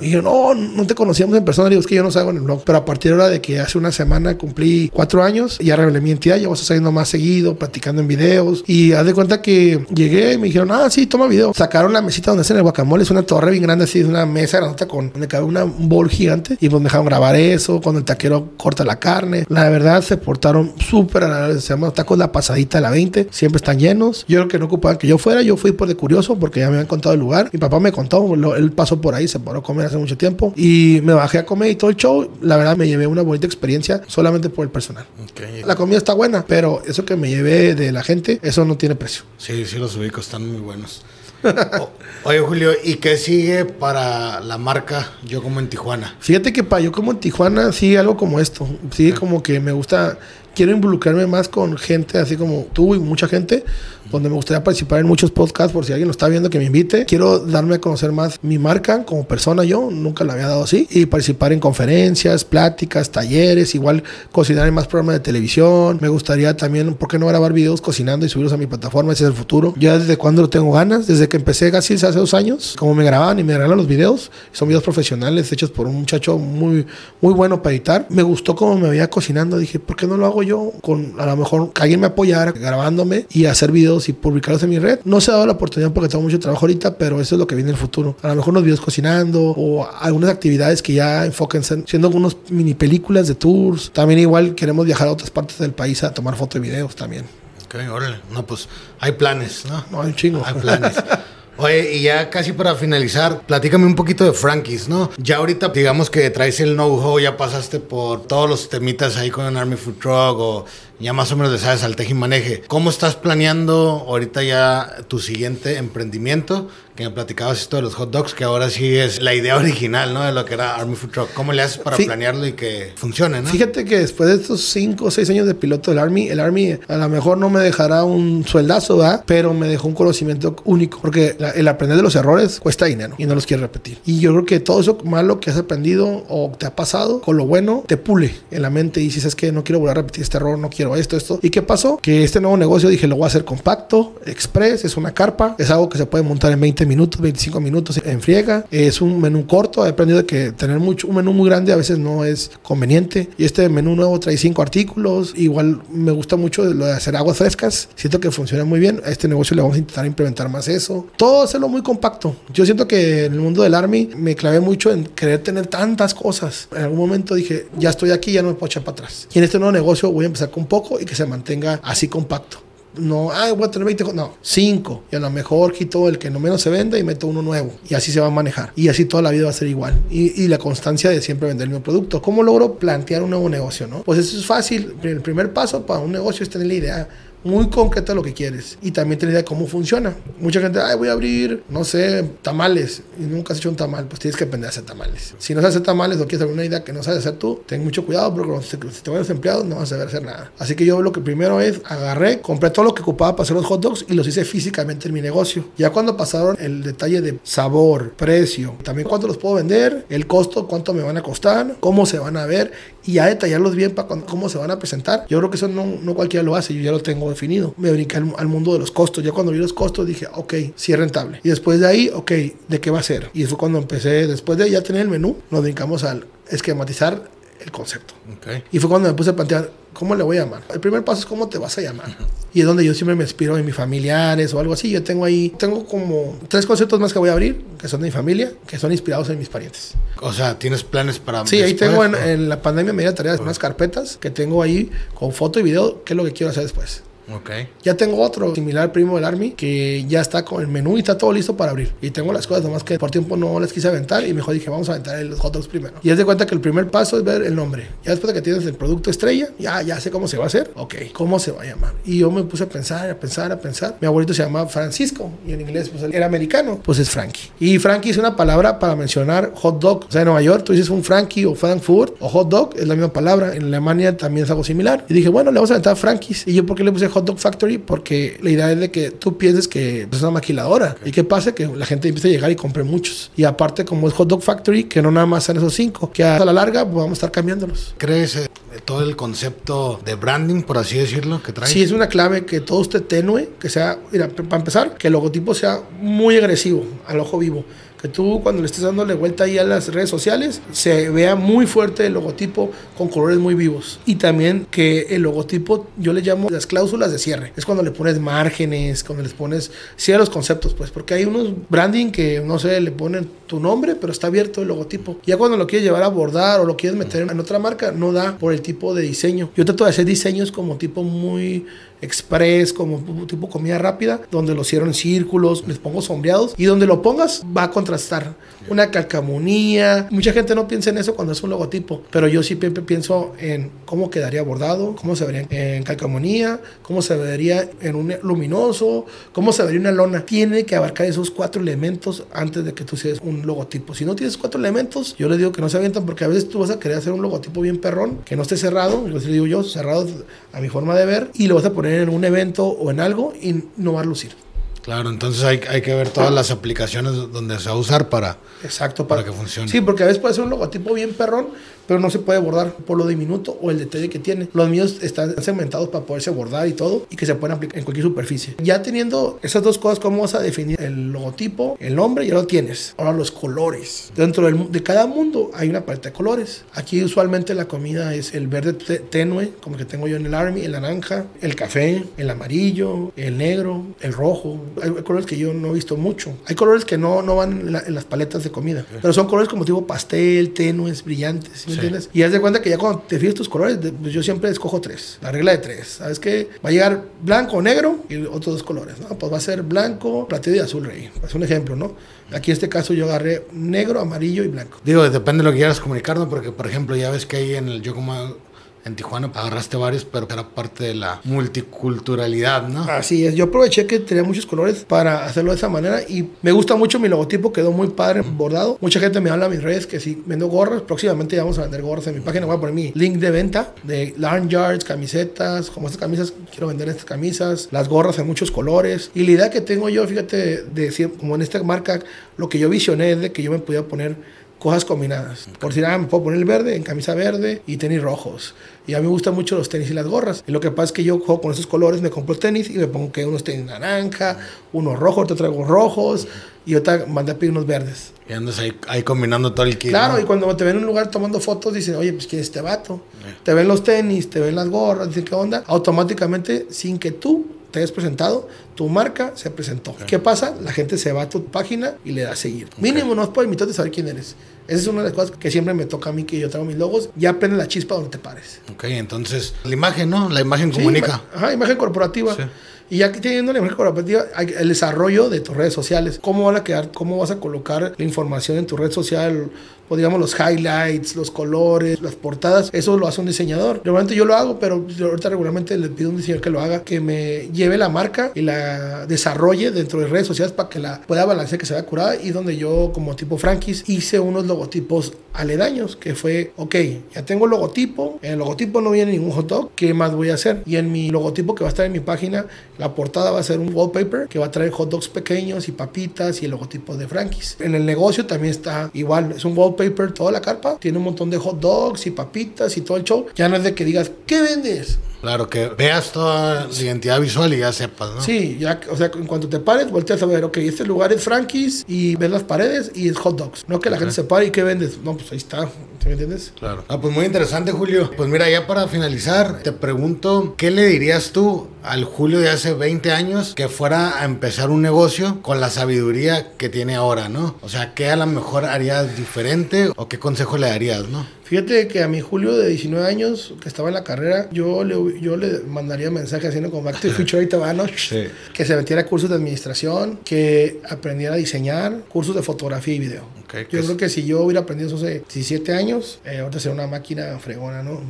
Speaker 3: Y yo, no, no te conocíamos en persona. Digo, es que yo no salgo en el blog. Pero a partir de ahora de que hace una semana cumplí cuatro años, ya revelé mi identidad, ya vas a saliendo más seguido, platicando en videos. Y haz de cuenta que llegué y me dijeron, ah, sí, toma video. Sacaron la mesita donde hacen el guacamole, es una torre bien grande, así, es una mesa grande con donde cabe una, un bol gigante. Y pues me dejaron grabar eso, cuando el taquero corta la carne. La verdad, se portaron súper Se llama tacos la pasadita de la 20. Siempre están llenos. Yo creo que no ocupaban que yo fuera. Yo fui por de curioso porque ya me habían contado el lugar. Mi papá me contó, él pasó por ahí, se paró a comer hace mucho tiempo. Y me bajé a comer y todo el show. La verdad, me llevé una bonita experiencia solamente por el personal.
Speaker 2: Okay.
Speaker 3: La comida está buena, pero eso que me llevé de la gente, eso no tiene precio.
Speaker 2: Sí, sí, los ubicos están muy buenos. oye, Julio, ¿y qué sigue para la marca Yo Como en Tijuana?
Speaker 3: Fíjate que para Yo Como en Tijuana sigue algo como esto. Sigue como que me gusta quiero involucrarme más con gente así como tú y mucha gente, donde me gustaría participar en muchos podcasts por si alguien lo está viendo que me invite. Quiero darme a conocer más mi marca como persona yo, nunca la había dado así, y participar en conferencias, pláticas, talleres, igual cocinar en más programas de televisión. Me gustaría también, ¿por qué no grabar videos cocinando y subirlos a mi plataforma? Ese es el futuro. Ya desde cuando lo tengo ganas, desde que empecé casi hace dos años, como me grababan y me grababan los videos, son videos profesionales hechos por un muchacho muy, muy bueno para editar. Me gustó cómo me veía cocinando, dije, ¿por qué no lo hago yo con a lo mejor que alguien me apoyara grabándome y hacer videos y publicarlos en mi red. No se ha dado la oportunidad porque tengo mucho trabajo ahorita, pero eso es lo que viene en el futuro. A lo mejor unos videos cocinando o algunas actividades que ya enfóquense siendo algunos mini películas de tours. También igual queremos viajar a otras partes del país a tomar fotos y videos también.
Speaker 2: Ok, órale. No, pues hay planes, ¿no?
Speaker 3: No, hay un chingo.
Speaker 2: Hay planes. Oye, y ya casi para finalizar, platícame un poquito de Frankies, ¿no? Ya ahorita, digamos que traes el know-how, ya pasaste por todos los temitas ahí con Army Food Truck o ya más o menos le sabes al teje y maneje. ¿Cómo estás planeando ahorita ya tu siguiente emprendimiento? Que me platicabas esto de los hot dogs, que ahora sí es la idea original, ¿no? De lo que era Army Food Truck. ¿Cómo le haces para planearlo y que funcione, no?
Speaker 3: Fíjate que después de estos 5 o 6 años de piloto del Army, el Army a lo mejor no me dejará un sueldazo, ¿verdad? Pero me dejó un conocimiento único. Porque el aprender de los errores cuesta dinero y no los quiero repetir. Y yo creo que todo eso malo que has aprendido o te ha pasado, con lo bueno, te pule en la mente y dices, es que no quiero volver a repetir este error, no quiero esto, esto. ¿Y qué pasó? Que este nuevo negocio dije, lo voy a hacer compacto, express, es una carpa, es algo que se puede montar en 20 minutos, 25 minutos en friega, es un menú corto, he aprendido que tener mucho, un menú muy grande a veces no es conveniente. Y este menú nuevo trae cinco artículos, igual me gusta mucho lo de hacer aguas frescas, siento que funciona muy bien, a este negocio le vamos a intentar implementar más eso. Todo hacerlo muy compacto. Yo siento que en el mundo del Army me clavé mucho en querer tener tantas cosas. En algún momento dije, ya estoy aquí, ya no me puedo echar para atrás. Y en este nuevo negocio voy a empezar con poco y que se mantenga así compacto. No, ah, voy a tener 20, no, 5. Y a lo mejor quito el que no menos se venda y meto uno nuevo. Y así se va a manejar. Y así toda la vida va a ser igual. Y, y la constancia de siempre vender el mismo producto. ¿Cómo logro plantear un nuevo negocio? No? Pues eso es fácil. El primer paso para un negocio es tener la idea muy concreta lo que quieres y también tener idea de cómo funciona. Mucha gente, ay, voy a abrir, no sé, tamales y nunca has hecho un tamal, pues tienes que aprender a hacer tamales. Si no sabes hacer tamales o quieres alguna idea que no sabes hacer tú, ten mucho cuidado porque si te van los empleados no vas a saber hacer nada. Así que yo lo que primero es agarré, compré todo lo que ocupaba para hacer los hot dogs y los hice físicamente en mi negocio. Ya cuando pasaron el detalle de sabor, precio, también cuánto los puedo vender, el costo, cuánto me van a costar, cómo se van a ver y ya detallarlos bien para cómo se van a presentar. Yo creo que eso no, no cualquiera lo hace, yo ya lo tengo definido. Me brinqué al, al, mundo de los costos. Ya cuando vi los costos dije, ok, sí es rentable. Y después de ahí, ok, ¿de qué va a ser? Y fue cuando empecé, después de ya tener el menú, nos brincamos al esquematizar el concepto. Okay. Y fue cuando me puse a plantear, ¿cómo le voy a llamar? El primer paso es cómo te vas a llamar. Y es donde yo siempre me inspiro en mis familiares o algo así. Yo tengo ahí, tengo como tres conceptos más que voy a abrir, que son de mi familia, que son inspirados en mis parientes.
Speaker 2: O sea, ¿tienes planes para...?
Speaker 3: Sí, ahí tengo en, en, la pandemia me dio tareas, unas carpetas que tengo ahí con foto y video, qué es lo que quiero hacer después.
Speaker 2: Okay.
Speaker 3: Ya tengo otro similar primo del Army que ya está con el menú y está todo listo para abrir. Y tengo las cosas nomás que por tiempo no las quise aventar y mejor dije, vamos a aventar los hot dogs primero. Y es de cuenta que el primer paso es ver el nombre. Ya después de que tienes el producto estrella, ya, ya sé cómo se va a hacer. Ok, ¿cómo se va a llamar? Y yo me puse a pensar, a pensar, a pensar. Mi abuelito se llama Francisco y en inglés pues era americano, pues es Frankie. Y Frankie es una palabra para mencionar hot dog. O sea, en Nueva York tú dices un Frankie o Frankfurt o hot dog, es la misma palabra. En Alemania también es algo similar. Y dije, bueno, le vamos a aventar Frankies. Y yo, ¿por qué le puse Hot Dog Factory? Porque la idea es de que tú pienses que es una maquiladora. Okay. ¿Y qué pasa? Que la gente empieza a llegar y compre muchos. Y aparte, como es Hot Dog Factory, que no nada más son esos cinco, que a la larga pues, vamos a estar cambiándolos.
Speaker 2: ¿Crees eh, todo el concepto de branding, por así decirlo, que trae?
Speaker 3: Sí, es una clave que todo esté tenue, que sea, mira, para empezar, que el logotipo sea muy agresivo al ojo vivo que tú cuando le estés dándole vuelta ahí a las redes sociales se vea muy fuerte el logotipo con colores muy vivos. Y también que el logotipo yo le llamo las cláusulas de cierre. Es cuando le pones márgenes cuando les pones cierra los conceptos pues porque hay unos branding que no sé le ponen tu nombre pero está abierto el logotipo. Ya cuando lo quieres llevar a bordar o lo quieres meter en otra marca no da por el tipo de diseño. Yo trato de hacer diseños como tipo muy express, como tipo comida rápida, donde lo cierro en círculos, les pongo sombreados y donde lo pongas va a contrastar. Una calcamonía. Mucha gente no piensa en eso cuando es un logotipo, pero yo sí pienso en cómo quedaría bordado, cómo se vería en calcamonía, cómo se vería en un luminoso, cómo se vería una lona. Tiene que abarcar esos cuatro elementos antes de que tú seas un logotipo. Si no tienes cuatro elementos, yo les digo que no se avientan porque a veces tú vas a querer hacer un logotipo bien perrón, que no esté cerrado, yo les digo yo, cerrado a mi forma de ver, y lo vas a poner en un evento o en algo y no va a lucir.
Speaker 2: Claro, entonces hay, hay, que ver todas las aplicaciones donde se va a usar para,
Speaker 3: Exacto,
Speaker 2: para, para, que funcione.
Speaker 3: Sí, porque a veces puede ser un logotipo bien perrón, pero no se puede bordar por lo diminuto o el detalle que tiene. Los míos están segmentados para poderse bordar y todo y que se pueden aplicar en cualquier superficie. Ya teniendo esas dos cosas, ¿cómo vas a definir el logotipo, el nombre? Ya lo tienes. Ahora los colores. Dentro del, de cada mundo hay una paleta de colores. Aquí usualmente la comida es el verde tenue, como que tengo yo en el Army, el naranja, el café, el amarillo, el negro, el rojo. Hay colores que yo no he visto mucho. Hay colores que no, no van en, la, en las paletas de comida, pero son colores como tipo pastel, tenues, brillantes. ¿Me sí. entiendes? Y haz de cuenta que ya cuando te fijas tus colores, pues yo siempre escojo tres. La regla de tres. ¿Sabes qué? Va a llegar blanco o negro y otros dos colores, ¿no? Pues va a ser blanco, plateado y azul rey. Es un ejemplo, ¿no? Aquí en este caso yo agarré negro, amarillo y blanco.
Speaker 2: Digo, depende de lo que quieras comunicar, ¿no? Porque, por ejemplo, ya ves que ahí en el Yo Como en Tijuana agarraste varios, pero era parte de la multiculturalidad, ¿no?
Speaker 3: Así es, yo aproveché que tenía muchos colores para hacerlo de esa manera y me gusta mucho mi logotipo, quedó muy padre, bordado. Mucha gente me habla en mis redes que si vendo gorras, próximamente vamos a vender gorras en mi página, voy a mi link de venta de Yards, camisetas, como estas camisas, quiero vender estas camisas, las gorras en muchos colores. Y la idea que tengo yo, fíjate, de decir, como en esta marca, lo que yo visioné es de que yo me podía poner cosas combinadas. Por decir, ah, me puedo poner el verde en camisa verde y tenis rojos. Y a mí me gustan mucho los tenis y las gorras. Y lo que pasa es que yo juego con esos colores, me compro tenis y me pongo que unos tenis naranja, unos rojos, te traigo rojos y otra mandé a pedir unos verdes.
Speaker 2: Y andas ahí, ahí combinando todo el kit.
Speaker 3: Claro,
Speaker 2: ¿no?
Speaker 3: y cuando te ven en un lugar tomando fotos, dicen, oye, pues quién es este vato. Te ven los tenis, te ven las gorras, dicen, ¿qué onda? Automáticamente, sin que tú te hayas presentado, tu marca se presentó. ¿Qué pasa? La gente se va a tu página y le da a seguir. Mínimo no es por invitarte a saber quién eres. Esa es una de las cosas que siempre me toca a mí, que yo traigo mis logos. Ya prende la chispa donde te pares.
Speaker 2: Ok, entonces la imagen, ¿no? La imagen comunica.
Speaker 3: Sí, ajá, imagen corporativa.
Speaker 2: Sí.
Speaker 3: Y ya que teniendo la imagen corporativa, el desarrollo de tus redes sociales. ¿Cómo van a quedar? ¿Cómo vas a colocar la información en tu red social? O digamos los highlights, los colores, las portadas. Eso lo hace un diseñador. Normalmente yo lo hago, pero ahorita regularmente le pido a un diseñador que lo haga, que me lleve la marca y la desarrolle dentro de redes sociales para que la pueda balancear, que se vea curada. Y donde yo, como tipo Frankis, hice unos logotipos aledaños, que fue, ok, ya tengo el logotipo, en el logotipo no viene ningún hot dog, ¿qué más voy a hacer? Y en mi logotipo que va a estar en mi página, la portada va a ser un wallpaper que va a traer hot dogs pequeños y papitas y el logotipo de Frankis. En el negocio también está igual, es un wallpaper, toda la carpa, tiene un montón de hot dogs y papitas y todo el show. Ya no es de que digas, ¿qué vendes?
Speaker 2: Claro, que veas toda la identidad visual y ya sepas, ¿no?
Speaker 3: Sí, ya, o sea, en cuanto te pares, volteas a ver, ok, este lugar es Frankie's y ves las paredes y es hot dogs. No que la gente se pare y ¿qué vendes? No, pues ahí está, ¿sí ¿me entiendes?
Speaker 2: Claro. Ah, pues muy interesante, Julio. Pues mira, ya para finalizar, te pregunto, ¿qué le dirías tú al Julio de hace 20 años que fuera a empezar un negocio con la sabiduría que tiene ahora, ¿no? O sea, ¿qué a lo mejor harías diferente o qué consejo le darías, ¿no?
Speaker 3: Fíjate que a mi Julio de 19 años, que estaba en la carrera, yo le, yo le mandaría mensaje haciendo como Back to the Future.
Speaker 2: Sí.
Speaker 3: Que se metiera a cursos de administración, que aprendiera a diseñar, cursos de fotografía y video.
Speaker 2: Ok,
Speaker 3: yo
Speaker 2: es-
Speaker 3: creo que si yo hubiera aprendido eso hace 17 años, eh, ahorita sería una máquina fregona, ¿no?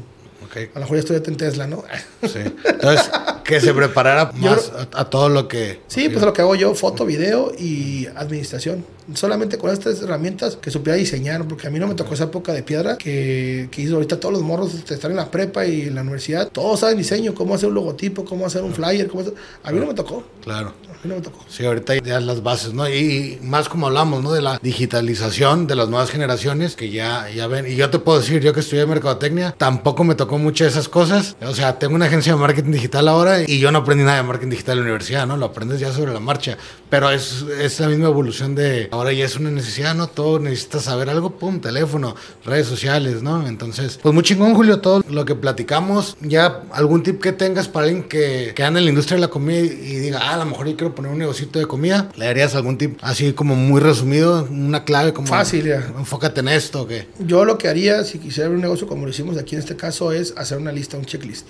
Speaker 3: A lo mejor ya estoy en Tesla, ¿no?
Speaker 2: sí. Entonces, que se preparara más a, a todo lo que...
Speaker 3: Sí, pues lo que hago yo, foto, video y administración. Solamente con estas herramientas que supiera diseñar, porque a mí no me tocó esa época de piedra que, que hizo ahorita todos los morros que están en la prepa y en la universidad. Todos saben diseño, cómo hacer un logotipo, cómo hacer un flyer. Cómo hacer- A mí no me tocó.
Speaker 2: Claro.
Speaker 3: A mí no me tocó.
Speaker 2: Sí, ahorita ya las bases, ¿no? Y más como hablamos, ¿no? De la digitalización de las nuevas generaciones que ya, ya ven. Y yo te puedo decir, yo que estudié mercadotecnia, tampoco me tocó muchas de esas cosas. O sea, tengo una agencia de marketing digital ahora y yo no aprendí nada de marketing digital en la universidad, ¿no? Lo aprendes ya sobre la marcha. Pero es, es la misma evolución de ahora ya es una necesidad, ¿no? Todo necesitas saber algo, pum, teléfono, redes sociales, ¿no? Entonces, pues muy chingón, Julio, todo lo que platicamos. Ya algún tip que tengas para alguien que, que anda en la industria de la comida y, y diga, ah, a lo mejor yo quiero poner un negocito de comida, ¿le darías algún tip así como muy resumido, una clave como...
Speaker 3: Fácil, ya.
Speaker 2: Enfócate en esto, que...
Speaker 3: Yo lo que haría, si quisiera abrir un negocio como lo hicimos aquí en este caso, es hacer una lista, un checklist.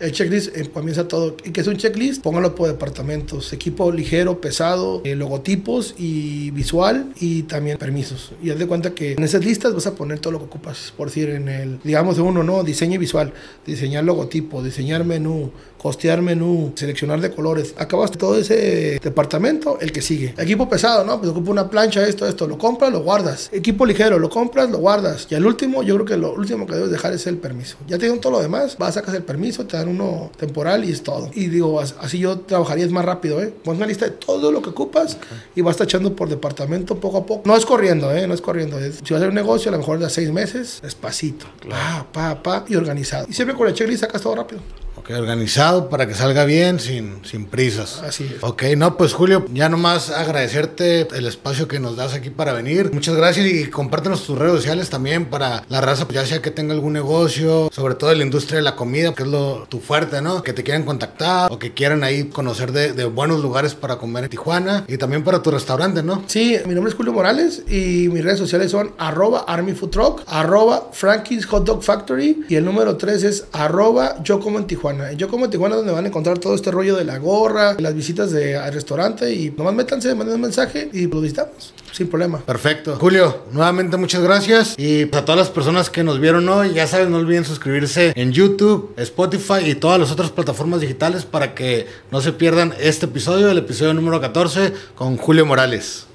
Speaker 3: El checklist eh, comienza todo. ¿Y qué es un checklist? Póngalo por departamentos. Equipo ligero, pesado, eh, logotipos y visual y también permisos. Y haz de cuenta que en esas listas vas a poner todo lo que ocupas. Por decir, en el, digamos, de uno, ¿no? Diseño visual, diseñar logotipo, diseñar menú, costear menú, seleccionar de colores. Acabaste todo ese departamento, el que sigue. Equipo pesado, ¿no? Pues ocupa una plancha, esto, esto. Lo compras, lo guardas. Equipo ligero, lo compras, lo guardas. Y al último, yo creo que lo último que debes dejar es el permiso. Ya te dieron todo lo demás, vas, sacas el permiso, te dan uno temporal y es todo. Y digo, as- así yo trabajaría es más rápido, ¿eh? Pon una lista de todo lo que ocupas y vas tachando por departamento poco a poco. No es corriendo, ¿eh? No es corriendo. Es- si vas a hacer un negocio, a lo mejor de seis meses, despacito. Pa, pa, pa, y organizado. Y siempre con el checklist sacas todo rápido.
Speaker 2: Ok, organizado para que salga bien, sin, sin prisas.
Speaker 3: Así es.
Speaker 2: Ok, no, pues Julio, ya nomás agradecerte el espacio que nos das aquí para venir. Muchas gracias y compártenos tus redes sociales también para la raza, pues, ya sea que tenga algún negocio, sobre todo en la industria de la comida, que es lo tu fuerte, ¿no? Que te quieran contactar o que quieran ahí conocer de, de buenos lugares para comer en Tijuana y también para tu restaurante, ¿no?
Speaker 3: Sí, mi nombre es Julio Morales y mis redes sociales son arroba Army Food Truck, arroba Frankie's Hot Dog Factory y el número 3 es arroba Yo Como en Tijuana. Yo Como Tijuana donde van a encontrar todo este rollo de la gorra, las visitas de, al restaurante y nomás métanse, manden un mensaje y lo visitamos sin problema.
Speaker 2: Perfecto. Julio, nuevamente muchas gracias. Y pues, a todas las personas que nos vieron hoy, ya saben, no olviden suscribirse en YouTube, Spotify y todas las otras plataformas digitales para que no se pierdan este episodio, el episodio número 14 con Julio Morales.